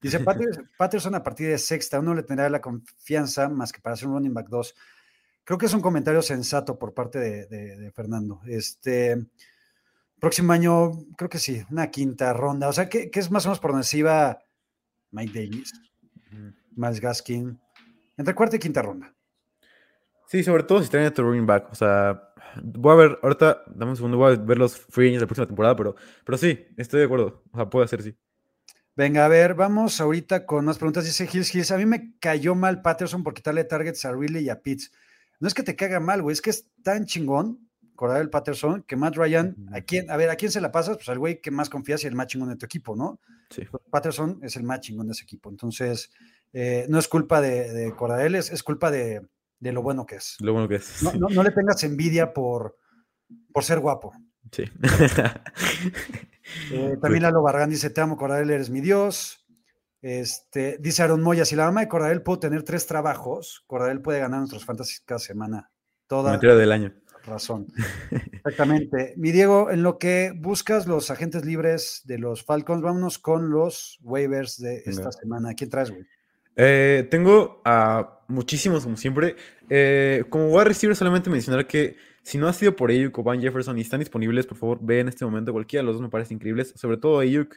Dice Patterson a partir de sexta, uno le tendrá la confianza más que para ser un running back 2. Creo que es un comentario sensato por parte de, de- de Fernando. Este próximo año, creo que sí, una quinta ronda. O sea, que, que es más o menos por donde se iba Mike Davis. Miles Gaskin. Entre cuarta y quinta ronda. Sí, sobre todo si traen a tu running back. O sea, voy a ver, ahorita, dame un segundo, voy a ver los free agents de la próxima temporada, pero, pero sí, estoy de acuerdo. O sea, puede ser, sí. Venga, a ver, vamos ahorita con más preguntas. Dice Hills Hills. A mí me cayó mal Patterson por quitarle targets a Ridley y a Pitts. No es que te caga mal, güey, es que es tan chingón, el Patterson, que Matt Ryan, ¿a quién, a ver, ¿a quién se la pasas? Pues al güey que más confías y el más chingón de tu equipo, ¿no? Sí. Patterson es el más chingón de ese equipo. Entonces, Eh, no es culpa de, de Cordarel, es, es culpa de, de lo bueno que es. Lo bueno que es. No, no- no le tengas envidia por, por ser guapo. Sí. Eh, también Lalo Barragán dice, te amo, Cordarel, eres mi Dios. Este, dice Aaron Moya, si la mamá de Cordarel pudo tener tres trabajos, Cordarel puede ganar nuestros fantasy cada semana. Toda Comentario del año. razón. Exactamente. Mi Diego, en lo que buscas los agentes libres de los Falcons, vámonos con los waivers de esta Venga. semana. ¿Quién traes, güey? Eh, tengo a muchísimos, como siempre. Eh, como wide receiver, solamente mencionar que si no ha sido por Ayuk o Van Jefferson y están disponibles, por favor, ve en este momento. Cualquiera de los dos me parece increíbles. Sobre todo Ayuk,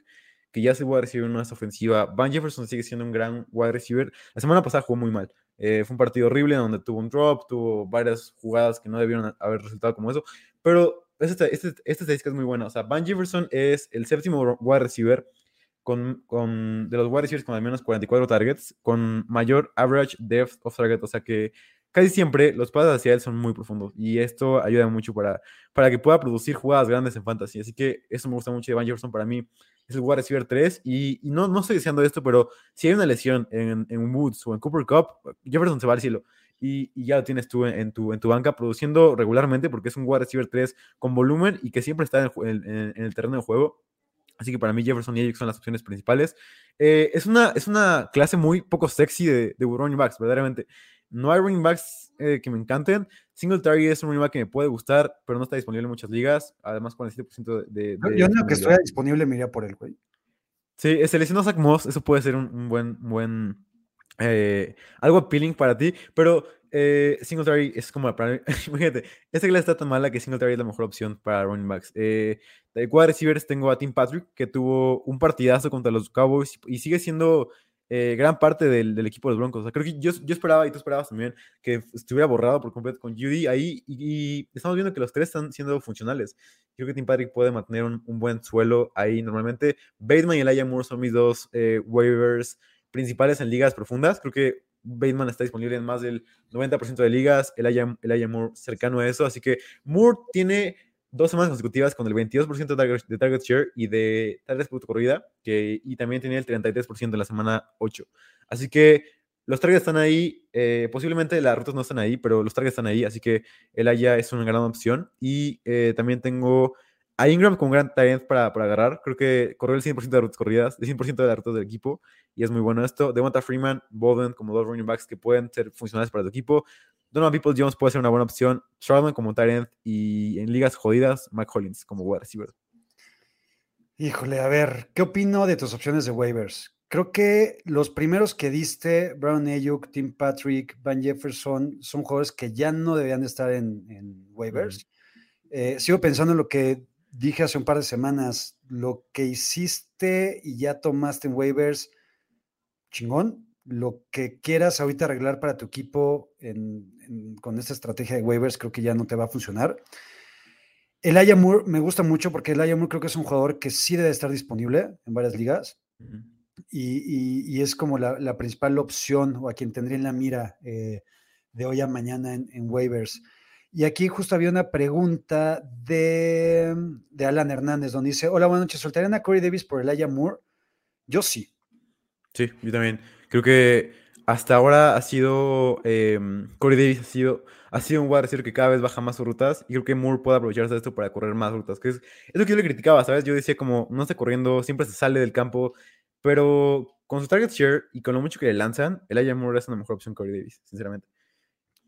que ya es el wide receiver no es ofensiva. Van Jefferson sigue siendo un gran wide receiver. La semana pasada jugó muy mal. Eh, fue un partido horrible donde tuvo un drop, tuvo varias jugadas que no debieron haber resultado como eso. Pero esta, esta estadística es muy buena. O sea, Van Jefferson es el séptimo wide receiver con, con- de los wide con al menos 44 targets, con mayor average depth of target, o sea que casi siempre los pases hacia él son muy profundos y esto ayuda mucho para, para que pueda producir jugadas grandes en fantasy, así que eso me gusta mucho de Van Jefferson para mí, es el wide receiver 3 y, no, no estoy deseando esto, pero si hay una lesión en, en Woods o en Cooper Cup, Jefferson se va al cielo. Y, y ya lo tienes tú en, tu, en tu banca produciendo regularmente porque es un wide receiver 3 con volumen y que siempre está en el en el terreno de juego. Así que para mí Jefferson y Ayuk son las opciones principales. Eh, es, una, es una clase muy poco sexy de, de running backs, verdaderamente. No hay running backs eh, que me encanten. Singletary es un running back que me puede gustar, pero no está disponible en muchas ligas. Además, 47% de, de, Yo, de yo en lo que estuviera disponible me iría por él, güey. Sí, se lesionó Zach Moss, eso puede ser un, un buen, un buen eh, algo appealing para ti, pero eh, Singletary es como para imagínate, esta clase está tan mala que Singletary es la mejor opción para running backs. Eh, de wide receivers tengo a Tim Patrick, que tuvo un partidazo contra los Cowboys y sigue siendo eh, gran parte del, del equipo de los Broncos. O sea, creo que yo, yo esperaba, y tú esperabas también, que estuviera borrado por completo con Judy ahí, y, y estamos viendo que los tres están siendo funcionales. Creo que Tim Patrick puede mantener un, un buen suelo ahí normalmente. Bateman y Elijah Moore son mis dos eh, waivers principales en ligas profundas. Creo que Bateman está disponible en más del 90% de ligas, Elijah, Elijah Moore cercano a eso, así que Moore tiene dos semanas consecutivas con el 22% de target, de target share y de targets por corrida, que, y también tenía el 33% en la semana 8. Así que los targets están ahí, eh, posiblemente las rutas no están ahí, pero los targets están ahí, así que Elijah es una gran opción. Y eh, también tengo a Ingram con gran talent para, para agarrar. Creo que corrió el 100% de rutas corridas, el 100% de las rutas del equipo, y es muy bueno esto. Devonta Freeman, Bolden como dos running backs que pueden ser funcionales para tu equipo. Donovan People Jones puede ser una buena opción. Stroudman como end y en ligas jodidas, Mike Hollins como wide receiver. Híjole, a ver, ¿qué opino de tus opciones de waivers? Creo que los primeros que diste, Brown Ayuk, Tim Patrick, Van Jefferson, son jugadores que ya no deberían de estar en, en waivers. Eh, sigo pensando en lo que dije hace un par de semanas, lo que hiciste y ya tomaste en waivers, chingón. Lo que quieras ahorita arreglar para tu equipo en- en- con esta estrategia de waivers, creo que ya no te va a funcionar. El Moore me gusta mucho porque el Moore creo que es un jugador que sí debe estar disponible en varias ligas y, y- y es como la, la principal opción o a quien tendría en la mira eh, de hoy a mañana en, en waivers. Y aquí justo había una pregunta de, de Alan Hernández donde dice, hola, buenas noches, ¿soltarían a Corey Davis por el Moore? Yo sí. Sí, yo también. Creo que hasta ahora ha sido. eh, Corey Davis ha sido, ha sido un wide que cada vez baja más sus rutas. Y creo que Moore puede aprovecharse de esto para correr más rutas. Que es, lo que yo le criticaba, ¿sabes? Yo decía, como no está corriendo, siempre se sale del campo. Pero con su target share y con lo mucho que le lanzan, el Moore es una mejor opción Corey Davis, sinceramente.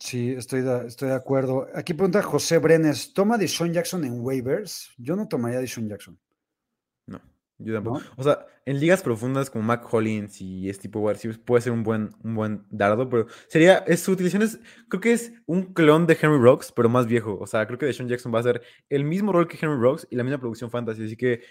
Sí, estoy de, estoy de acuerdo. Aquí pregunta José Brenes, ¿toma de Sean Jackson en waivers? Yo no tomaría de Sean Jackson. No, yo tampoco. ¿No? O sea, en ligas profundas como Mac Hollins y este tipo de receivers puede ser un buen, un buen dardo, pero sería, es, su utilización es, creo que es un clon de Henry Rocks, pero más viejo. O sea, creo que Deshaun Jackson va a ser el mismo rol que Henry Rocks y la misma producción fantasy. Así que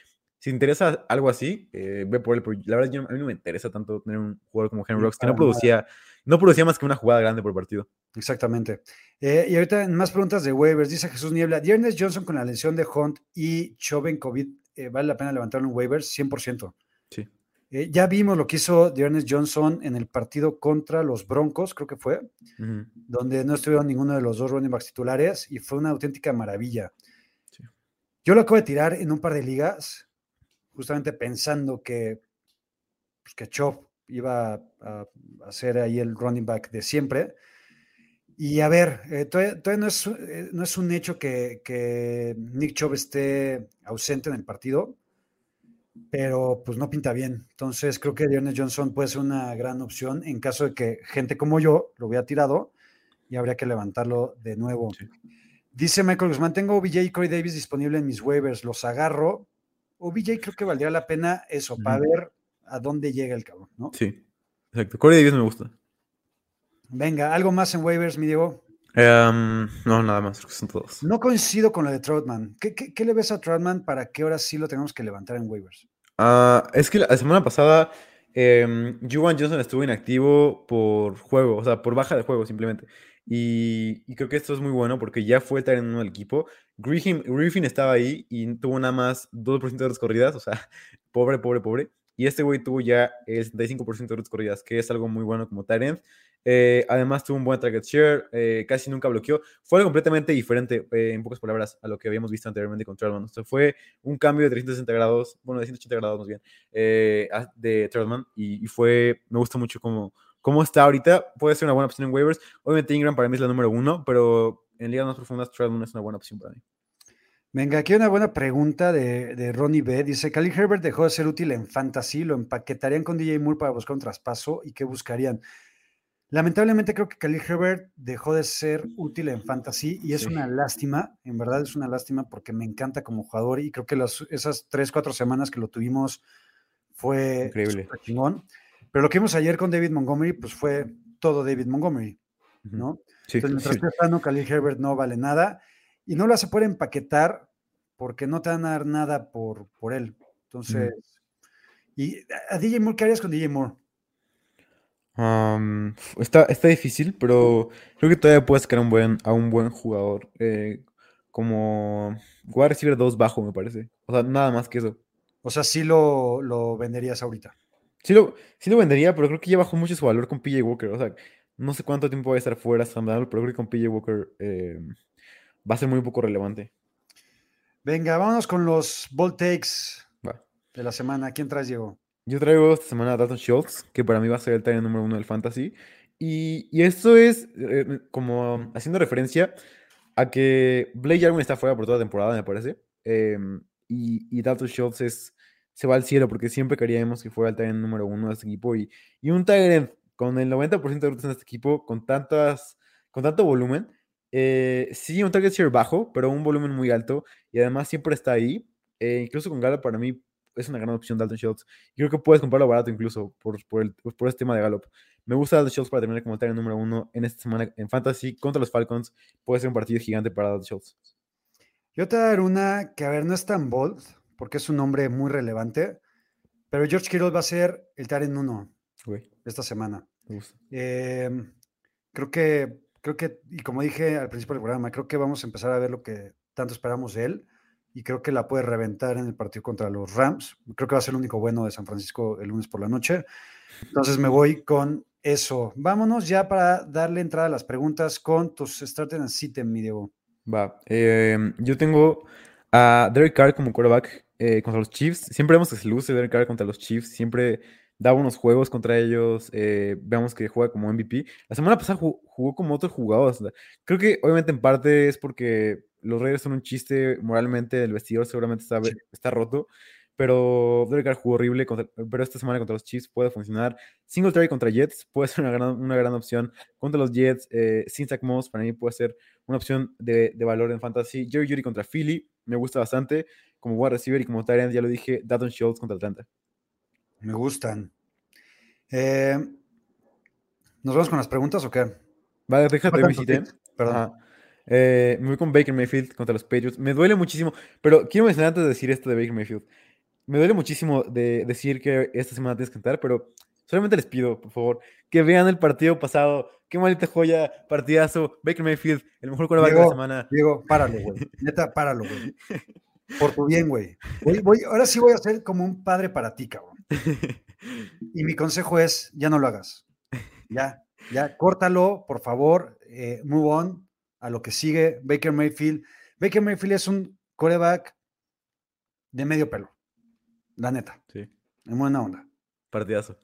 si te interesa algo así, eh, ve por él. Pero la verdad, yo, a mí no me interesa tanto tener un jugador como Henry Rocks que no producía, no producía más que una jugada grande por partido. Exactamente. Eh, y ahorita más preguntas de waivers, dice Jesús Niebla, Dearness Johnson con la lesión de Hunt y Choven COVID, eh, ¿vale la pena levantarlo en waivers? 100%. Sí. Eh, ya vimos lo que hizo Dearness Johnson en el partido contra los Broncos, creo que fue, donde no estuvieron ninguno de los dos running backs titulares y fue una auténtica maravilla. Sí. Yo lo acabo de tirar en un par de ligas, justamente pensando que, pues, que Chop iba a, a, ser ahí el running back de siempre. Y a ver, eh, todavía, todavía no, es, eh, no, es, un hecho que, que, Nick Chubb esté ausente en el partido, pero pues no pinta bien. Entonces creo que Dearness Johnson puede ser una gran opción en caso de que gente como yo lo hubiera tirado y habría que levantarlo de nuevo. Sí. Dice Michael Guzmán, tengo OBJ y Corey Davis disponible en mis waivers, los agarro. OBJ creo que valdría la pena eso, mm. para ver a dónde llega el cabrón, ¿no? Sí, exacto. Corey Davis me gusta. Venga, ¿algo más en waivers, mi Diego? Um, no, nada más, son todos. No coincido con lo de Troutman. ¿Qué, qué, qué le ves a Troutman para que ahora sí lo tengamos que levantar en waivers? Uh, es que la semana pasada eh, Juwan Johnson estuvo inactivo por juego, o sea, por baja de juego simplemente. Y, y, creo que esto es muy bueno porque ya fue estar en uno del equipo. Griffin, Griffin estaba ahí y tuvo nada más 2% de las corridas, o sea, pobre, pobre, pobre. Y este güey tuvo ya el 75% de las corridas, que es algo muy bueno como Tyrant. Eh, además tuvo un buen target share, eh, casi nunca bloqueó. Fue algo completamente diferente, eh, en pocas palabras, a lo que habíamos visto anteriormente con Trotman. O sea, fue un cambio de 360 grados, bueno, de 180 grados más bien, de Trotman. Y, fue, me gusta mucho cómo, cómo está ahorita. Puede ser una buena opción en waivers. Obviamente Ingram para mí es la número uno, pero en ligas más profundas Trotman es una buena opción para mí. Venga, aquí una buena pregunta de, de Ronnie B. Dice, Khalil Herbert dejó de ser útil en Fantasy, ¿lo empaquetarían con DJ Moore para buscar un traspaso? ¿Y qué buscarían? Lamentablemente creo que Khalil Herbert dejó de ser útil en fantasy y es sí. una lástima, en verdad es una lástima porque me encanta como jugador y creo que las, esas tres, cuatro semanas que lo tuvimos fue increíble. chingón. Pero lo que vimos ayer con David Montgomery, pues fue todo David Montgomery, ¿no? Sí, Entonces, mientras sí. esté sano, Khalil Herbert no vale nada y no lo hace por empaquetar porque no te van a dar nada por, por él. Entonces, mm. y a DJ Moore, ¿qué harías con DJ Moore? Um, está, está difícil, pero creo que todavía puedes sacar un buen, a un buen jugador. Eh, como wide receiver 2 bajo, me parece. O sea, nada más que eso. O sea, sí lo, lo venderías ahorita. Sí lo, sí lo vendería, pero creo que ya bajó mucho su valor con PJ Walker. O sea, no sé cuánto tiempo va a estar fuera Sam Darnold, pero creo que con PJ Walker eh, va a ser muy poco relevante. Venga, vámonos con los bold takes va. de la semana. ¿Quién traes, Diego? Yo traigo esta semana a Dalton Schultz, que para mí va a ser el taller número uno del fantasy. Y, y esto es eh, como haciendo referencia a que Blake Jarwin está fuera por toda la temporada, me parece. Eh, y, y, Dalton Schultz es, se va al cielo porque siempre queríamos que fuera el taller número uno de este equipo. Y, y un taller con el 90% de rutas en este equipo, con, tantas, con tanto volumen. Eh, sí, un target share bajo, pero un volumen muy alto. Y además siempre está ahí. Eh, incluso con Gala, para mí es una gran opción Dalton Schultz. Creo que puedes comprarlo barato incluso por, por, el, por este tema de Gallup. Me gusta Dalton Schultz para terminar como el número uno en esta semana en Fantasy contra los Falcons. Puede ser un partido gigante para Dalton Schultz. Yo te voy a dar una que, a ver, no es tan bold, porque es un nombre muy relevante, pero George Kittle va a ser el Taren 1 esta semana. Me gusta. Eh, creo que, creo que, y como dije al principio del programa, creo que vamos a empezar a ver lo que tanto esperamos de él y creo que la puede reventar en el partido contra los Rams. Creo que va a ser el único bueno de San Francisco el lunes por la noche. Entonces me voy con eso. Vámonos ya para darle entrada a las preguntas con tus starting and sit mi Diego. Va. Eh, yo tengo a Derek Carr como quarterback eh, contra los Chiefs. Siempre vemos que se luce Derek Carr contra los Chiefs. Siempre da unos juegos contra ellos. Eh, vemos que juega como MVP. La semana pasada jugó, jugó como otro jugador. Creo que obviamente en parte es porque los Raiders son un chiste moralmente, el vestidor seguramente está, sí. está roto, pero Derek Carr jugó horrible, contra, pero esta semana contra los Chiefs puede funcionar. Singletary contra Jets puede ser una gran, una gran opción. Contra los Jets, eh, sin Zach Moss para mí puede ser una opción de, de valor en fantasy. Jerry Judy contra Philly, me gusta bastante. Como wide receiver y como tight ya lo dije, Dalton Schultz contra Atlanta. Me gustan. Eh, ¿Nos vamos con las preguntas o qué? Vale, déjate visité. Perdón. Ajá. Eh, me voy con Baker Mayfield contra los Patriots. Me duele muchísimo, pero quiero mencionar antes de decir esto de Baker Mayfield. Me duele muchísimo de decir que esta semana tienes que cantar, pero solamente les pido, por favor, que vean el partido pasado. Qué maldita joya, partidazo. Baker Mayfield, el mejor quarterback de la semana. Diego, páralo, güey. Neta, páralo, güey. Por tu bien, güey. Voy, voy, ahora sí voy a ser como un padre para ti, cabrón. Y mi consejo es, ya no lo hagas. Ya, ya, córtalo, por favor. Eh, move on a lo que sigue Baker Mayfield. Baker Mayfield es un coreback de medio pelo, la neta. Sí. En buena onda. Partidazo.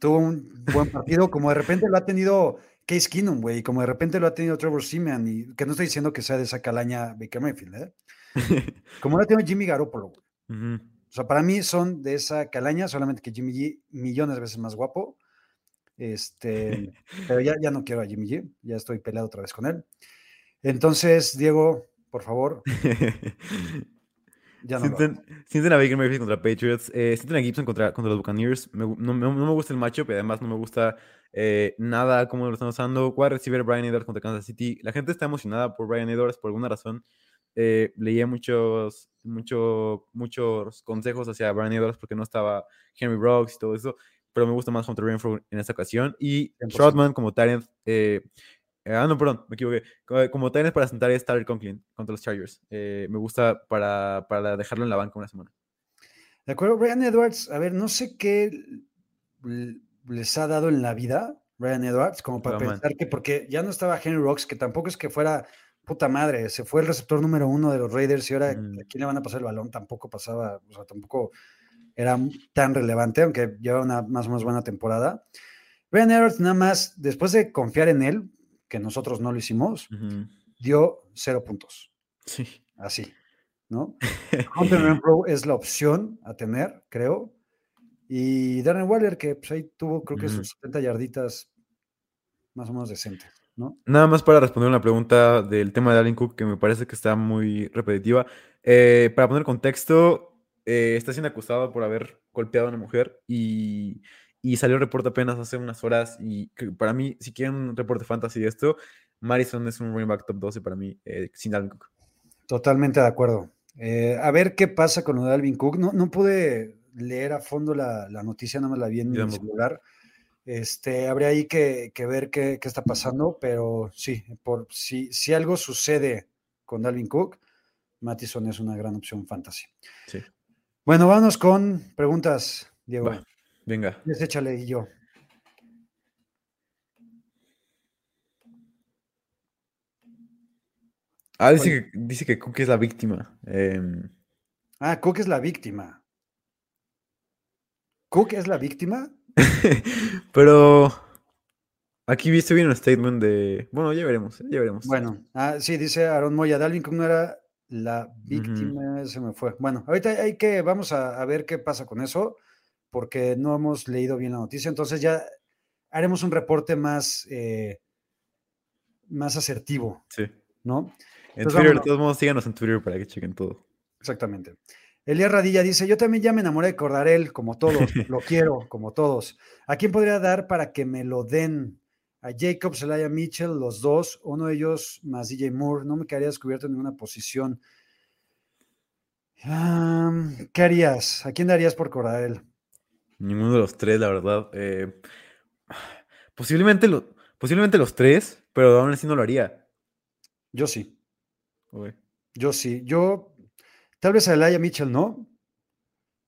tuvo un buen partido, como de repente lo ha tenido Case Keenum, güey, como de repente lo ha tenido Trevor Simeon, y que no estoy diciendo que sea de esa calaña Baker Mayfield, ¿eh? Como ha tenido Jimmy Garoppolo, güey. O sea, para mí son de esa calaña, solamente que Jimmy G millones de veces más guapo. Este, pero ya, ya no quiero a Jimmy G, ya estoy peleado otra vez con él. Entonces, Diego, por favor, ya no. Sienten, sienten a Baker Mayfield contra Patriots. eh, sienten a Gibson contra, contra los Buccaneers. Me no, me- no me gusta el matchup y además no me gusta eh, nada cómo lo están usando. Wide receiver Brian Edwards contra Kansas City. La gente está emocionada por Brian Edwards por alguna razón. Eh, leía muchos, mucho, muchos consejos hacia Brian Edwards porque no estaba Henry Rocks y todo eso. Pero me gusta más Hunter Renfro en esta ocasión. Y 100%. Troutman como Tyrant. eh, ah, no, perdón, me equivoqué. Como, como Tyrant para sentar es Tyler Conklin contra los Chargers. Eh, me gusta para, para dejarlo en la banca una semana. De acuerdo, Brian Edwards, a ver, no sé qué les ha dado en la vida Brian Edwards, como para pensar que, porque ya no estaba Henry Rocks, que tampoco es que fuera puta madre, se fue el receptor número uno de los Raiders y ahora Mm. a quién le van a pasar el balón, tampoco pasaba, o sea, tampoco era tan relevante, aunque lleva una más o menos buena temporada. Brian Edwards nada más, después de confiar en él, que nosotros no lo hicimos, dio cero puntos, Sí. así, ¿no? Hunter Renfrow es la opción a tener, creo. Y Darren Waller, que pues, ahí tuvo, creo que sus 70 yarditas más o menos decentes, ¿no? Nada más para responder una pregunta del tema de Alvin Cook que me parece que está muy repetitiva. Eh, para poner contexto, eh, está siendo acusado por haber golpeado a una mujer y, y salió el reporte apenas hace unas horas. Y que para mí, si quieren un reporte fantasy de esto, Madison es un running back top 12 para mí, eh, sin Alvin Cook. Totalmente de acuerdo. Eh, a ver qué pasa con lo de Alvin Cook. No, no pude leer a fondo la, la noticia, nada más la vi en mi tampoco. Este, habría ahí que, que ver qué, qué está pasando, pero sí, por, si, si algo sucede con Dalvin Cook, Mattison es una gran opción fantasy. Sí. Bueno, vámonos con preguntas, Diego. Va, venga. Les échale y yo. Ah, dice que, dice que Cook es la víctima. Em, Ah, Cook es la víctima. ¿Cook es la víctima? pero aquí viste bien un statement de. Bueno, ya veremos, ya veremos. Bueno, ah, sí, dice Aaron Moya, Dalvin Cook no era la víctima, se me fue. Bueno, ahorita hay que, vamos a, a ver qué pasa con eso, porque no hemos leído bien la noticia, entonces ya haremos un reporte más, eh, más asertivo, Sí. ¿no? En Pues Twitter, de todos modos, síganos en Twitter para que chequen todo. Exactamente. Elías Radilla dice, yo también ya me enamoré de Cordarel, como todos, lo quiero, como todos. ¿A quién podría dar para que me lo den? A Jacobs, Elijah Mitchell, los dos, uno de ellos más DJ Moore, no me quedaría descubierto en ninguna posición. ¿Qué harías? ¿A quién darías por Cordarel? Ninguno de los tres, la verdad. eh, posiblemente, lo- posiblemente los tres, pero aún así no lo haría. Yo sí, yo sí. Yo, tal vez a Elijah Mitchell no.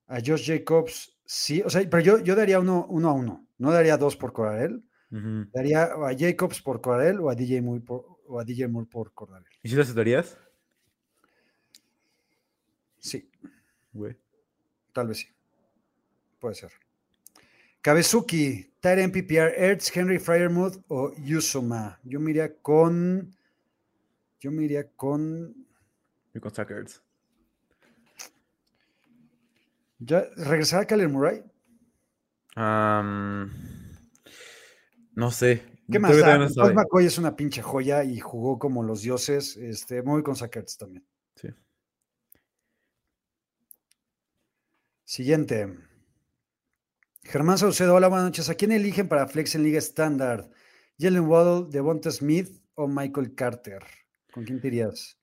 A Josh Jacobs sí. O sea, pero yo, yo daría uno, uno a uno. No daría dos por Cordarel. Daría a Jacobs por Cordarel o a DJ Moore por, o a DJ Moore por Cordarel. ¿Y si lo aceptarías? Sí, Güey. tal vez sí. Puede ser. Kabezuki, Tyrant PPR, Ertz, Henry Fryermuth o Yusuma. Yo me iría con. Yo me iría con. Y con Sackers. ¿Ya regresará Kyler Murray? Am, no sé. ¿Qué más? no. McCoy es una pinche joya y jugó como los dioses. Este, voy con Sackers también. Sí. Siguiente. Germán Saucedo, hola, buenas noches. ¿A quién eligen para Flex en Liga Standard? ¿Jalen Waddle, Devonta Smith o Michael Carter? ¿Con quién te irías?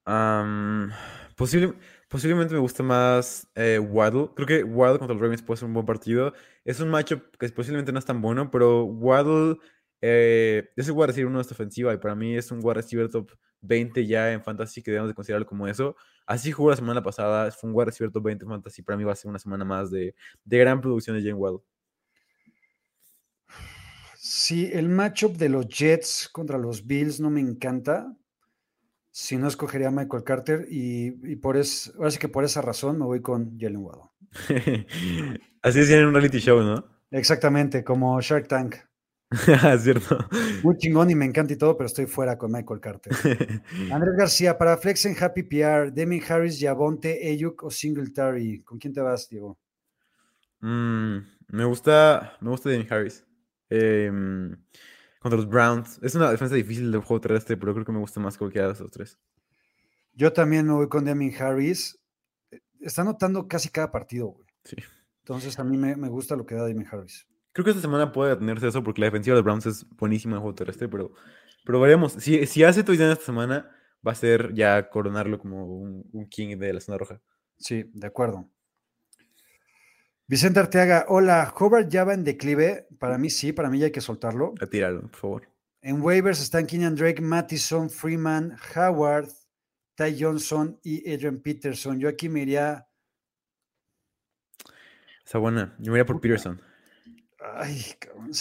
Posible- posiblemente me gusta más eh, Waddle. Creo que Waddle contra los Ravens puede ser un buen partido. Es un matchup que posiblemente no es tan bueno, pero Waddle eh, es el wide receiver uno de esta ofensiva y para mí es un wide receiver top 20 ya en fantasy que debemos de considerarlo como eso. Así jugó la semana pasada, fue un wide receiver top 20 en fantasy. Para mí va a ser una semana más de, de gran producción de Jane Waddle. Sí, el matchup de los Jets contra los Bills no me encanta. Si no, escogería a Michael Carter y, y por es, ahora sí que por esa razón me voy con Jalen Waddle. Así decían en un reality show, ¿no? Exactamente, como Shark Tank. Ah, Cierto. Muy chingón y me encanta y todo, pero estoy fuera con Michael Carter. Andrés García, para Flex en Happy PR, Demi Harris, Yavonte, Ayuk o Singletary. ¿Con quién te vas, Diego? Mm, me gusta, me gusta Damian Harris. Em, contra los Browns. Es una defensa difícil del juego terrestre, pero creo que me gusta más cualquiera de esos tres. Yo también me voy con Demi Harris. Está anotando casi cada partido, güey. Sí. Entonces a mí me, me gusta lo que da Demi Harris. Creo que esta semana puede detenerse eso porque la defensiva de los Browns es buenísima en juego terrestre, pero, pero veremos. Si, si hace touchdown esta semana, va a ser ya coronarlo como un, un king de la zona roja. Sí, de acuerdo. Vicente Arteaga, hola, Hobart ya va en declive. Para mí sí, para mí ya hay que soltarlo. A tirarlo, por favor. En waivers están Kenyan Drake, Mattison, Freeman, Howard, Ty Johnson y Adrian Peterson. Yo aquí me iría. Está buena. Yo me iría por Peterson. Ay, cabrón.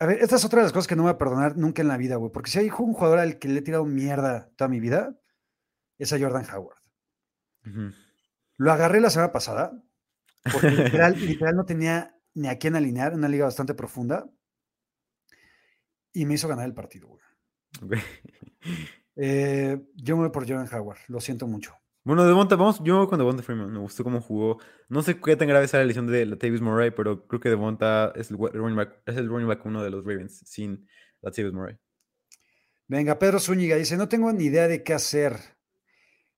A ver, esta es otra de las cosas que no me voy a perdonar nunca en la vida, güey. Porque si hay un jugador al que le he tirado mierda toda mi vida, es a Jordan Howard. Lo agarré la semana pasada, porque literal, literal no tenía ni a quién alinear, una liga bastante profunda. Y me hizo ganar el partido, güey. Eh, yo me voy por Jordan Howard, lo siento mucho. Bueno, Devonta, vamos, yo me voy con Devonta Freeman. Me gustó cómo jugó. No sé qué tan grave sea la lesión de Latavius Murray, pero creo que Devonta es el running back, es el running back uno de los Ravens sin Latavius Murray. Venga, Pedro Zúñiga dice: No tengo ni idea de qué hacer.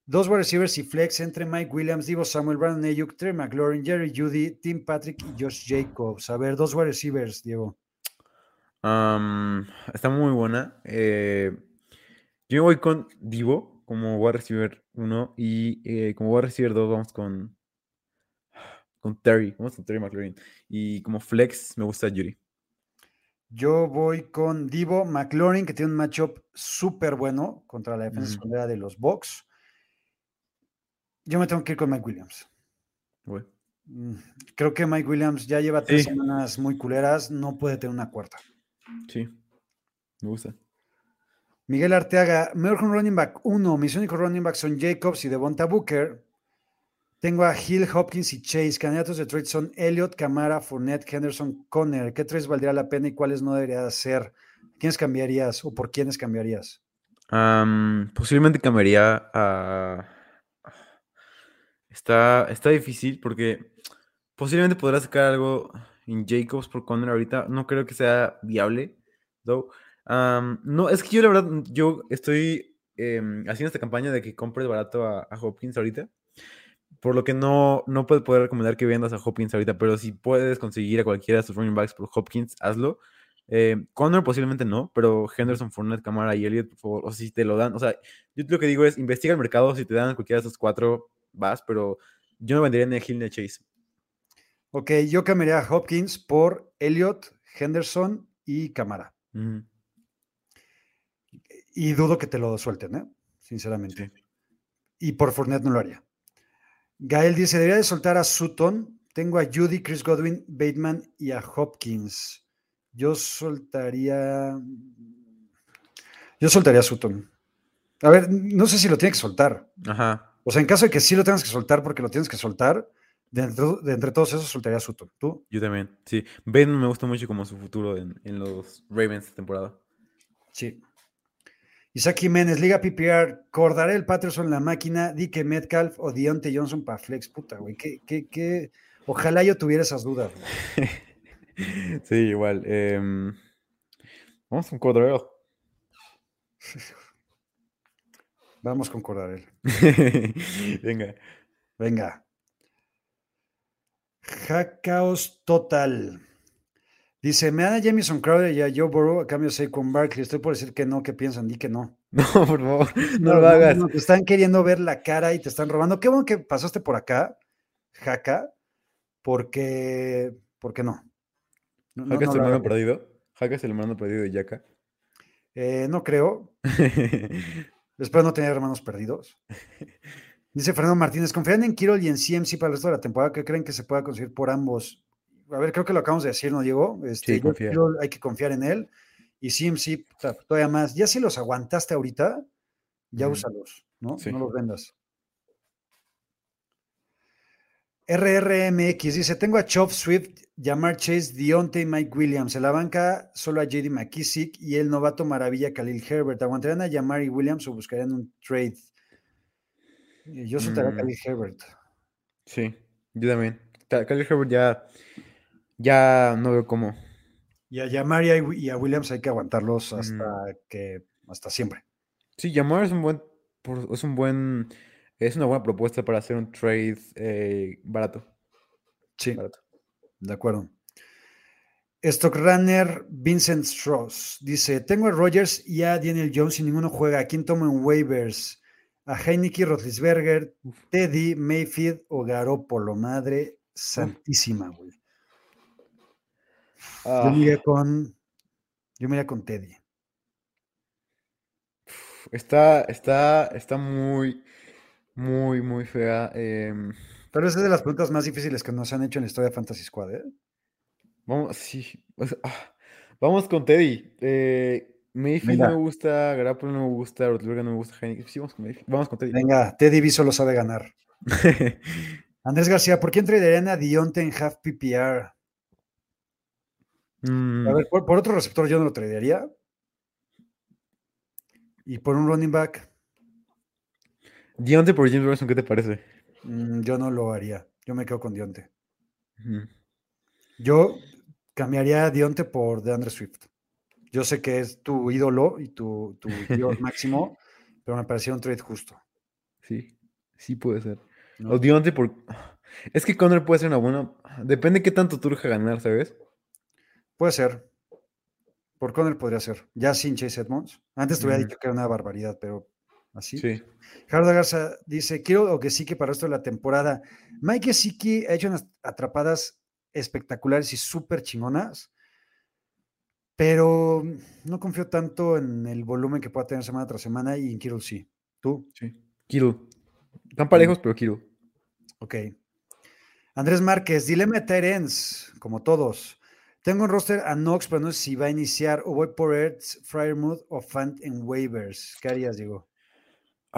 Dos wide receivers y flex entre Mike Williams, Divo Samuel, Brandon Ayuk, Trey McLaurin, Jerry Judy, Tim Patrick y Josh Jacobs. A ver, dos wide receivers, Diego. Está muy buena. Eh, yo me voy con Divo como wide receiver 1 y eh, como wide receiver 2 vamos con, con Terry. Vamos con Terry McLaurin. Y como flex me gusta Judy. Yo voy con Divo McLaurin, que tiene un matchup súper bueno contra la defensa secundaria de los Bucks. Yo me tengo que ir con Mike Williams. Mm, Creo que Mike Williams ya lleva tres Sí. semanas muy culeras, no puede tener una cuarta. Sí, me gusta. Miguel Arteaga, mejor con running back 1. Mis únicos running backs son Jacobs y Devonta Booker. Tengo a Hill, Hopkins y Chase. Candidatos de trade son Elliott, Camara, Fournette, Henderson, Conner. ¿Qué tres valdría la pena y cuáles no debería de ser? ¿Quiénes cambiarías o por quiénes cambiarías? Am, posiblemente cambiaría a. Está, está difícil porque posiblemente podrá sacar algo en Jacobs por Conner ahorita. No creo que sea viable, though. Am, no, es que yo la verdad, yo estoy em, haciendo esta campaña de que compres barato a, a Hopkins ahorita. Por lo que no, no puedo poder recomendar que vendas a Hopkins ahorita, pero si puedes conseguir a cualquiera de sus running backs por Hopkins, hazlo. Eh, Connor posiblemente no, pero Henderson, Fournette, Camara y Elliott, por favor, o si te lo dan, o sea, yo lo que digo es, investiga el mercado, si te dan cualquiera de esos cuatro, vas, pero yo no vendería ni a Hill ni a Chase. Ok, yo cambiaría a Hopkins por Elliott, Henderson y Camara. Y dudo que te lo suelten, ¿eh? sinceramente. sí. Y por Fournette no lo haría. Gael dice, debería de soltar a Sutton. Tengo a Judy, Chris Godwin, Bateman y a Hopkins. Yo soltaría... Yo soltaría a Sutton. A ver, no sé si lo tiene que soltar. Ajá. O sea, en caso de que sí lo tengas que soltar porque lo tienes que soltar, de entre, de entre todos esos soltaría a Sutton. ¿Tú? Yo también, sí. Ben me gusta mucho como su futuro en, en los Ravens esta temporada. Sí. Isaac Jiménez, Liga PPR, Cordarel Patterson, la máquina, Dike Metcalf o Deontay Johnson para Flex. Puta, güey. ¿qué, qué, qué? Ojalá yo tuviera esas dudas. sí, igual. em, vamos con Cordero. Vamos con Cordarel. Venga. Venga. Hackaos total. Dice, me dan a Jamison Crowder y a Joe Burrow a cambio de Saquon Barkley. Estoy por decir que no, ¿qué piensan? Di que no. No, por favor, no, lo hagas. no, te están queriendo ver la cara y te están robando. Qué bueno que pasaste por acá, Jaca, porque, porque no. No, no, ¿Jaca es no el hermano perdido? ¿Jaca es el hermano perdido de Yaka? Eh, no creo. Espero no tener hermanos perdidos. Dice Fernando Martínez, ¿confían en Kirol y en CMC para el resto de la temporada? ¿Qué creen que se pueda conseguir por ambos? A ver, creo que lo acabamos de decir, ¿no, Diego? Este, Sí, hay que confiar en él. Y CMC, todavía más. Ya si los aguantaste ahorita, ya Ujú. úsalos, ¿no? Sí. No los vendas. RRMX dice: Tengo a Chop Swift, Jamar Chase, Dionte y Mike Williams. En la banca solo a JD McKissick y el novato maravilla Khalil Herbert. ¿Aguantarían a Jamar y Williams o buscarían un trade? Eh, Yo soltaría a Mm. Khalil Herbert. Sí, yo también. Ta- Khalil Herbert ya, ya no veo cómo. Y a Jamar y a, y a Williams hay que aguantarlos hasta que hasta siempre. Sí, Jamar es un buen, es un buen, es una buena propuesta para hacer un trade eh, barato. Sí, barato. de acuerdo. Stockrunner Vincent Strauss dice: Tengo a Rogers y a Daniel Jones y ninguno juega. ¿A quién tomo en waivers? A Heineke, Rotlisberger, Teddy, Mayfield o Garoppolo. Madre santísima, güey. Yo Ah, me iría con. Yo me iría con Teddy. está, está, está muy, muy, muy fea. em, Pero esa es de las preguntas más difíciles que nos han hecho en la historia de Fantasy Squad, ¿eh? Vamos, sí. o sea, ah, vamos con Teddy. Eh, Mayfield no me gusta, Garoppolo no me gusta, Roethlisberger no me gusta, Heineken. Sí, vamos con Mayfield. Vamos con Teddy. Venga, Teddy B solo sabe ganar. Andrés García, ¿por quién traerían a Dionte en half PPR? Mm, A ver, por, por otro receptor yo no lo traería. Y por un running back, Deontay por James Robinson, ¿qué te parece? mm, yo no lo haría. Yo me quedo con Dionte. Yo cambiaría a Dionte por DeAndre Swift. Yo sé que es tu ídolo y tu, tu dios máximo, pero me parecía un trade justo. Sí, sí puede ser. ¿no? O Deontay por... Es que Conner puede ser una buena... Depende qué tanto turja ganar, ¿sabes? Puede ser. Por Conner podría ser. Ya sin Chase Edmonds. Antes te hubiera dicho que era una barbaridad, pero así. Sí. Gerardo Garza dice: Quiero o que sí que para esto de la temporada. Mike Gesicki ha hecho unas atrapadas espectaculares y súper chingonas, pero no confío tanto en el volumen que pueda tener semana tras semana y en Kittle sí. ¿Tú? Sí. Kittle. Están parejos, pero Kittle. Ok. Andrés Márquez, dilema de ends, como todos. Tengo un roster a Knox, pero no sé si va a iniciar o voy por Ertz, Fryermuth o Fant en waivers. ¿Qué harías, Diego?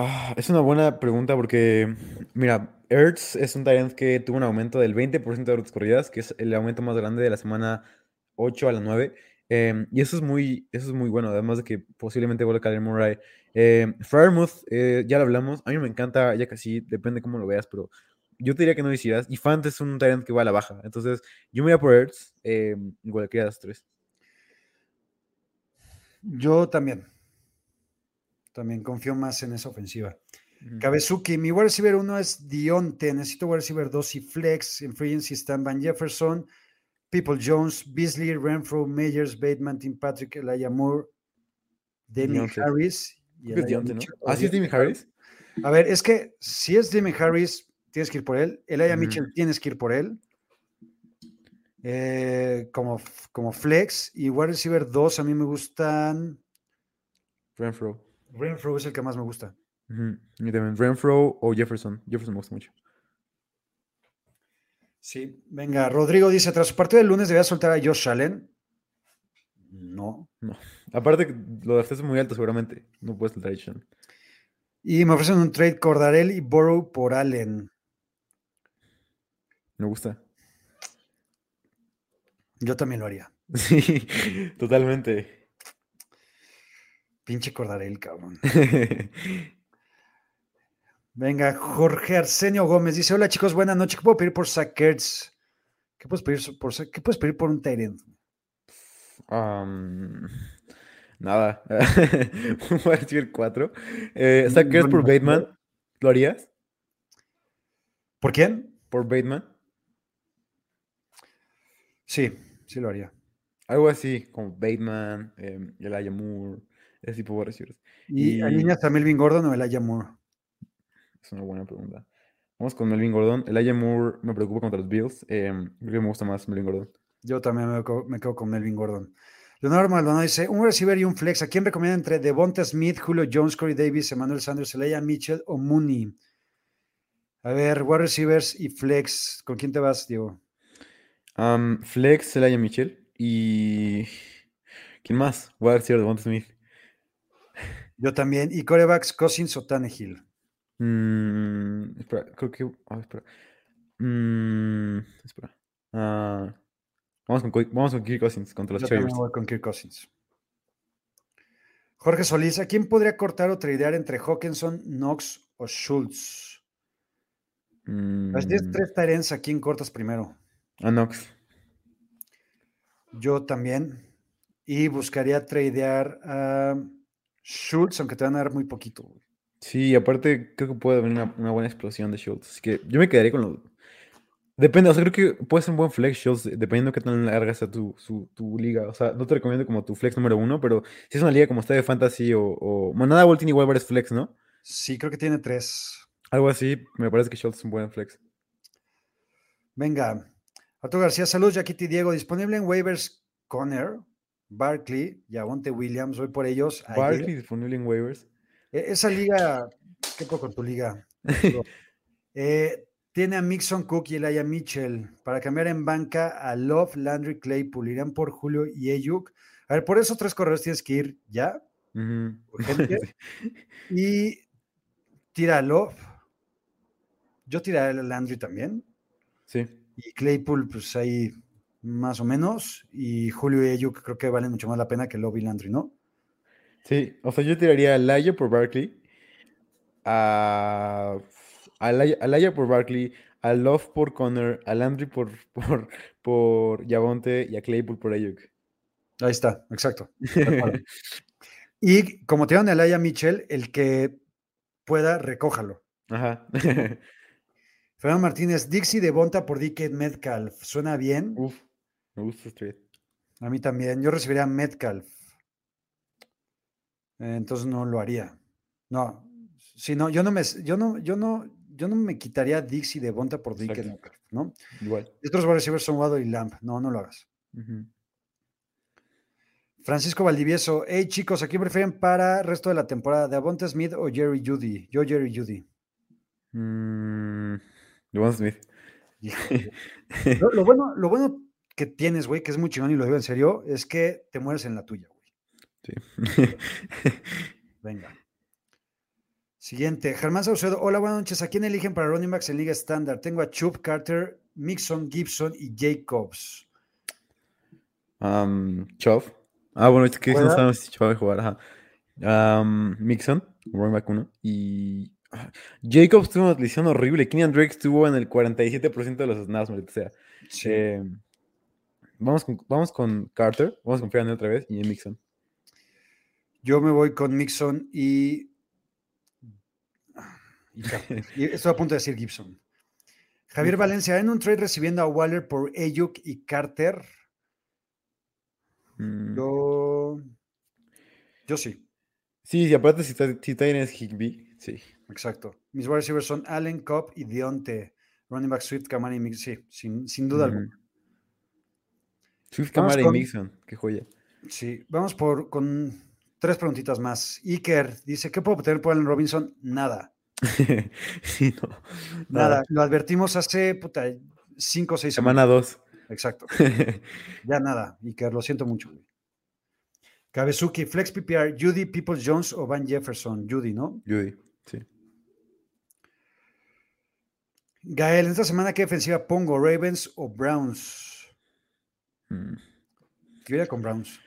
Ah, es una buena pregunta porque, mira, Ertz es un talent que tuvo un aumento del 20% de rutas corridas, que es el aumento más grande de la semana 8 a la 9. em, y eso es muy, eso es muy bueno, además de que posiblemente vuelva a caer Murray. Fryermuth, eh, ya lo hablamos, a mí me encanta, ya que sí, depende cómo lo veas, pero yo te diría que no hicieras. Y Fant es un talent que va a la baja, entonces yo me voy a por Ertz, eh, de las tres. Yo también. También confío más en esa ofensiva. Ujú. Cabezuki, mi wide receiver 1 es Dionte, necesito wide receiver 2 y flex. En free agency están Van Jefferson, People Jones, Beasley, Renfro, Meyers, Bateman, Tim Patrick, Elijah Moore, Dionte. Harris. ¿Ah, sí es Timmy Harris? A ver, es que si es Damien Harris, tienes que ir por él. Elijah. Mitchell, tienes que ir por él. Eh, como, como flex y wide receiver 2, a mí me gustan. Renfro. Renfro es el que más me gusta. Y también Renfro o Jefferson. Jefferson me gusta mucho. Sí, venga, Rodrigo dice, tras su partido del lunes debía soltar a Josh Allen. No. Aparte, que lo draftaste muy alto, seguramente. No puedes saltar a Sean. Y me ofrecen un trade Cordarel y Burrow por Allen. Me gusta. Yo también lo haría. Sí, totalmente. Pinche Cordarel, cabrón. Venga, Jorge Arsenio Gómez dice: Hola chicos, buenas noches. ¿Qué puedo pedir por Sackers? ¿Qué puedes pedir por ¿Qué puedes pedir por un Tyrant? Nada. Voy a decir cuatro. Eh, Sackers Un por. Bateman. ¿Lo harías? ¿Por quién? ¿Por Bateman? Sí, sí lo haría. Algo así, como Bateman, eh, Elijah Moore, ese tipo de receivers. ¿Y, Y- alineas a Melvin Gordon o Elijah Moore? Es una buena pregunta. Vamos con Melvin Gordon. Elijah Moore me preocupa contra los Bills. eh, creo que me gusta más Melvin Gordon. Yo también me quedo, me quedo con Melvin Gordon. Leonardo Maldonado dice: Un receiver y un flex. ¿A quién recomienda entre Devonta Smith, Julio Jones, Corey Davis, Emmanuel Sanders, Elijah Mitchell o Mooney? A ver, wide receivers y flex. ¿Con quién te vas, Diego? Am, Flex, Elijah Mitchell. Y. ¿Quién más? Voy a decir de Devonta Smith. Yo también. Y corebacks, Cousins o Tannehill. Mm, espera, creo que. ah, espera. Mm, espera. Ah, vamos, con, Co- vamos con Kirk Cousins contra los Yo Chargers. voy con Kirk Cousins. Jorge Solís, ¿a quién podría cortar o tradear entre Hawkinson, Knox o Schultz? Las 10 Mm, tres Tyrens, ¿a quién cortas primero? a Knox. Yo también. Y buscaría tradear a Schultz, aunque te van a dar muy poquito. güey. Sí, aparte creo que puede haber una, una buena explosión de Schultz. Así que yo me quedaría con los. Depende, o sea, creo que puede ser un buen flex Schultz, dependiendo de qué tan larga está tu, su- tu liga. O sea, no te recomiendo como tu flex número uno, pero si es una liga como está de fantasy o. o Manada tiene igual varios flex, ¿no? Sí, creo que tiene tres. Algo así, me parece que Schultz es un buen flex. Venga. Arturo García, saludos, Jaquiti Diego. Disponible en waivers Conner, Barkley y Avonte Williams. Voy por ellos. ayer. Barkley disponible en waivers. E- Esa liga, ¿qué poco con tu liga? Eh, tiene a Mixon Cook y Elijah Mitchell para cambiar en banca a Love, Landry, Claypool. Irán por Julio y Ayuk. A ver, por esos tres corredores tienes que ir ya. Urgente. y tira a Love. Yo tiraría a Landry también. Sí. Y Claypool, pues ahí más o menos. Y Julio y Ayuk creo que valen mucho más la pena que Love y Landry, ¿no? Sí, o sea, yo tiraría a Laia por Barkley, a, a, Laia, a Laia por Barkley, a Love por Connor, a Landry por, por, por Yavonte y a Claypool por Ayuk. Ahí está, exacto. y como tiraron a Elijah Mitchell, el que pueda, recójalo. Ajá. Fernando Martínez, Dixie de Bonta por DK Metcalf. ¿Suena bien? Uf, me gusta este trade. A mí también. Yo recibiría a Metcalf. Eh, Entonces no lo haría. No. Si no, yo no me, yo no, yo no, yo no me quitaría a Dixie de Bonta por. Metcalf, ¿no? Igual. Y otros wide receivers son Waddle y Lamp. No, no lo hagas. Francisco Valdivieso, hey chicos, ¿a quién prefieren para el resto de la temporada? ¿De Avonte Smith o Jerry Judy? Yo Jerry Judy. Mm, Devon Smith. Lo bueno, lo bueno que tienes, güey, que es muy chingón y lo digo en serio, es que te mueres en la tuya, güey. Sí. Venga. Siguiente, Germán Saucedo. Hola, buenas noches. ¿A quién eligen para running backs en Liga Estándar? Tengo a Chubb, Carter, Mixon, Gibson y Jacobs. Um, Chov. Ah, bueno, es que no sabemos si Chov va a jugar. Ajá. Um, Mixon, running back 1. Y ah, Jacobs tuvo una lesión horrible. Kenyan Drake estuvo en el 47% de los snaps, maldita sea. Sí. Eh, vamos, con, vamos con Carter. Vamos en él otra vez. Y en Mixon. Yo me voy con Mixon y. y estoy a punto de decir Gibson. Javier. Valencia, en un trade recibiendo a Waller por Ayuk y Carter. Mm, Yo. Yo sí, Sí, y aparte si, si tienes Higby, sí. exacto. Mis wide receivers son Allen, Cobb y Dionte. Running back Swift, Kamani y Mix. Sí, sin, sin duda alguna. Swift Camara con- y Mixon, qué joya. Sí, vamos por con tres preguntitas más. Iker dice: ¿Qué puedo obtener por Allen Robinson? Nada. sí, no. Nada. Lo advertimos hace puta, cinco o seis semana 2. semanas. Exacto. Ya nada. Iker, lo siento mucho. güey. Kabezuki, Flex PPR, Judy, Peoples Jones o Van Jefferson. Judy, ¿no? Judy, sí. Gael, en esta semana, ¿qué defensiva pongo? ¿Ravens o Browns? Mm. Yo iría con Browns.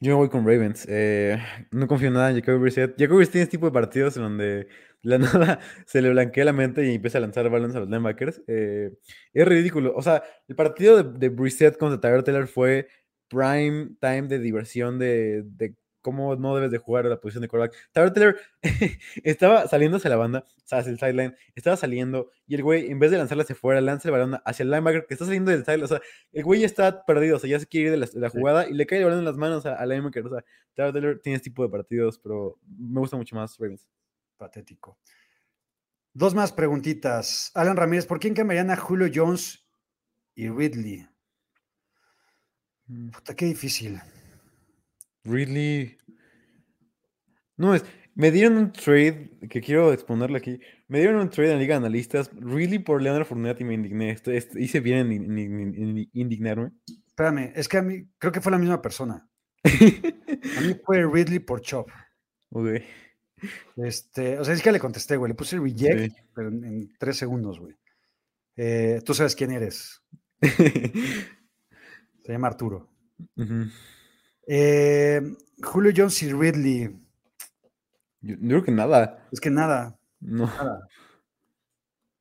Yo voy con Ravens. eh, no confío en nada en Jacoby Brissett. Jacoby Brissett tiene este tipo de partidos en donde de la nada se le blanquea la mente y empieza a lanzar balones a los linebackers. eh, es ridículo. O sea, el partido de, de Brissett contra Tyler Taylor fue prime time de diversión de, de cómo no debes de jugar a la posición de quarterback. Tyler Taylor estaba saliendo hacia la banda, o sea, hacia el sideline, estaba saliendo y el güey, en vez de lanzarla hacia afuera, lanza el balón hacia el linebacker que está saliendo del sideline. O sea, el güey ya está perdido, o sea, ya se quiere ir de la, de la Sí. jugada y le cae el balón en las manos a- al linebacker. O sea, Tyler Taylor tiene este tipo de partidos, pero me gusta mucho más Ravens. Patético. Dos más preguntitas. Alan Ramírez, ¿por quién cambiarían a Julio Jones y Ridley? Mm. Puta, qué difícil. Ridley. No, es. Me dieron un trade que quiero exponerle aquí. Me dieron un trade en la Liga de Analistas. Ridley por Leonard Fournette y me indigné. Esto, esto- hice bien en, in- in- indignarme. Espérame, es que a mí creo que fue la misma persona. A mí fue Ridley por Chop. Ok. Este, o sea, es que le contesté, güey. Le puse reject, Sí. pero en, en tres segundos, güey. Eh, Tú sabes quién eres. Se llama Arturo. Ujú. Eh, Julio Jones y Ridley. Yo, yo creo que nada. Es que nada, No. nada.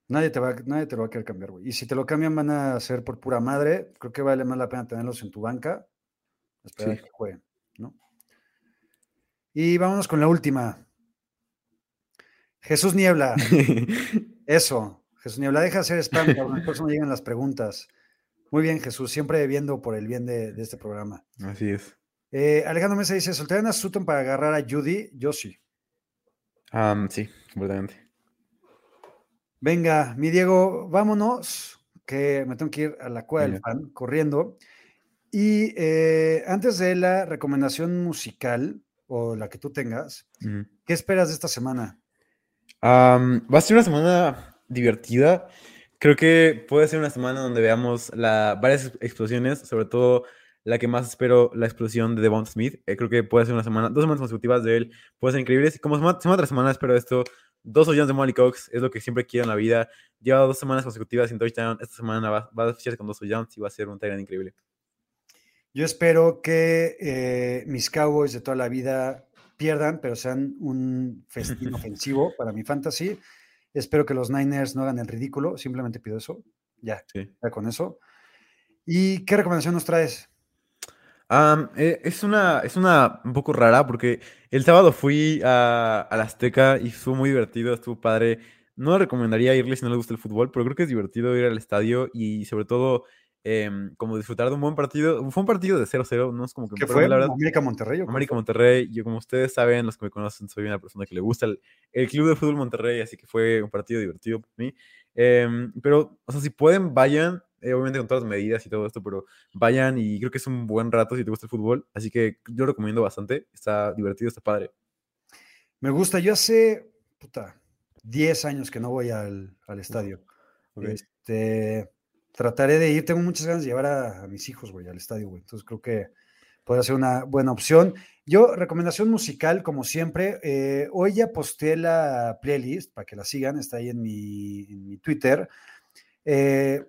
Nadie te, va, nadie te lo va a querer cambiar, güey. Y si te lo cambian, van a ser por pura madre. Creo que vale más la pena tenerlos en tu banca. Esperar Sí. que jueguen, ¿no? Y vámonos con la última. Jesús Niebla. Eso. Jesús Niebla, deja de hacer spam, eso no llegan las preguntas. Muy bien, Jesús. Siempre viendo por el bien de, de este programa. Así es. Eh, Alejandro Mesa dice: ¿Soltarían a Sutton para agarrar a Judy? Yo sí. Am, sí, completamente. Venga, mi Diego, vámonos, que me tengo que ir a la cueva del fan corriendo. Y eh, antes de la recomendación musical, o la que tú tengas, Ujú. ¿qué esperas de esta semana? Am, va a ser una semana divertida. Creo que puede ser una semana donde veamos la, varias ex- explosiones, sobre todo la que más espero, la explosión de Devon Smith. Eh, creo que puede ser una semana, dos semanas consecutivas de él, puede ser increíbles. Como semana, semana tras semana espero esto, dos touchdowns de Molly Cox, es lo que siempre quiero en la vida. Lleva dos semanas consecutivas sin touchdown, esta semana va, va a oficiarse con dos touchdowns y va a ser un Tyrant increíble. Yo espero que eh, mis Cowboys de toda la vida pierdan, pero sean un festín ofensivo para mi fantasy. Espero que los Niners no hagan el ridículo, simplemente pido eso. Ya, Sí. ya con eso. ¿Y qué recomendación nos traes? Eh, es una, es una un poco rara porque el sábado fui a, a la Azteca y estuvo muy divertido, estuvo padre. No recomendaría irle si no le gusta el fútbol, pero creo que es divertido ir al estadio y sobre todo em, como disfrutar de un buen partido. Fue un partido de 0-0, no es como que ¿Qué fue? la verdad, ¿América Monterrey? o América? Monterrey, yo como ustedes saben, los que me conocen, soy una persona que le gusta el, el Club de Fútbol Monterrey, así que fue un partido divertido para mí. Em, pero, o sea, si pueden, vayan, eh, obviamente con todas las medidas y todo esto, pero vayan y creo que es un buen rato si te gusta el fútbol, así que yo recomiendo bastante, está divertido, está padre. Me gusta. Yo hace, puta, 10 años que no voy al, al estadio. Este, trataré de ir. Tengo muchas ganas de llevar a, a mis hijos, güey, al estadio, güey. Entonces creo que podría ser una buena opción. Yo, recomendación musical, como siempre. eh, hoy ya posté la playlist para que la sigan. Está ahí en mi, en mi Twitter. Eh,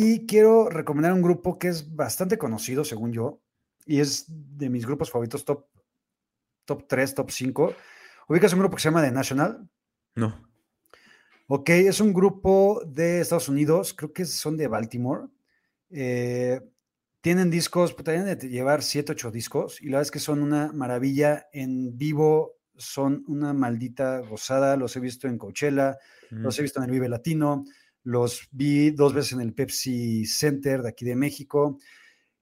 y quiero recomendar un grupo que es bastante conocido, según yo, y es de mis grupos favoritos, top, top 3, top 5. Ubicas un grupo que se llama The National. No. Ok, es un grupo de Estados Unidos, creo que son de Baltimore. Eh, tienen discos, pues, tienen de llevar 7, 8 discos, y la verdad es que son una maravilla en vivo, son una maldita gozada. Los he visto en Coachella, los he visto en el Vive Latino, los vi dos veces en el Pepsi Center de aquí de México.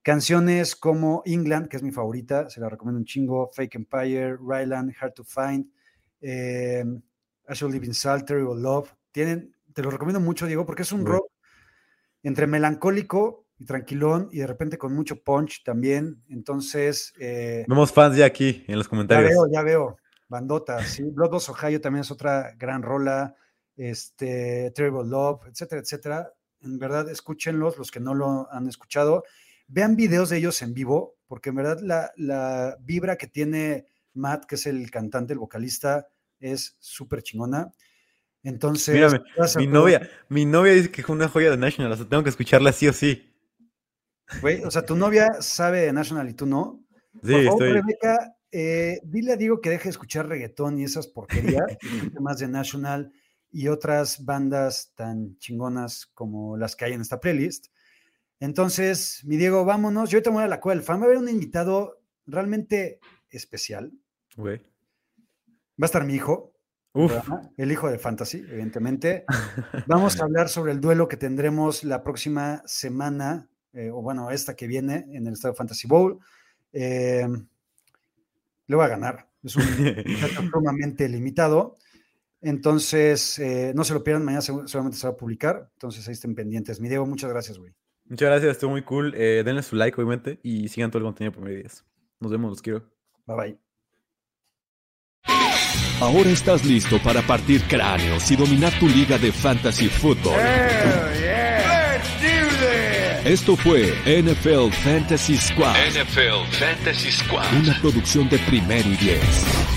Canciones como England, que es mi favorita, se la recomiendo un chingo, Fake Empire, Ryland, Hard to Find, eh, I Should Live in Salt, Terrible Love. Tienen, te lo recomiendo mucho, Diego, porque es un rock entre melancólico y tranquilón y de repente con mucho punch también. Entonces, eh, Vemos fans ya aquí en los ya comentarios. veo, ya veo. Bandota, sí. Bloodboss Ohio también es otra gran rola. Este, Terrible Love, etcétera, etcétera. En verdad, escúchenlos, los que no lo han escuchado. Vean videos de ellos en vivo, porque en verdad la, la vibra que tiene Matt, que es el cantante, el vocalista, es súper chingona. Entonces, Mírame, Mi novia, mi novia dice que es una joya de National, o sea, tengo que escucharla sí o sí. Güey, o sea, tu novia sabe de National y tú no. Sí, Por favor, estoy. Rebeca, eh, dile a Diego que deje de escuchar reggaetón y esas porquerías, más de National y otras bandas tan chingonas como las que hay en esta playlist. Entonces, mi Diego, vámonos. Yo me voy a la cueva del fan. Va a haber un invitado realmente especial. Güey. Va a estar mi hijo, el hijo de Fantasy, evidentemente. Vamos a hablar sobre el duelo que tendremos la próxima semana, eh, o bueno, esta que viene en el Estadio Fantasy Bowl. Eh, le voy a ganar. Es un sumamente limitado. Entonces, eh, no se lo pierdan, mañana segu- seguramente se va a publicar. Entonces, ahí estén pendientes. Mi Diego, muchas gracias, güey. Muchas gracias, estuvo muy cool. Eh, denle su like, obviamente, y sigan todo el contenido por medio días. Nos vemos, los quiero. Bye bye. Ahora estás listo para partir cráneos y dominar tu liga de fantasy football. Esto fue NFL Fantasy Squad, NFL Fantasy Squad. una producción de primero y diez.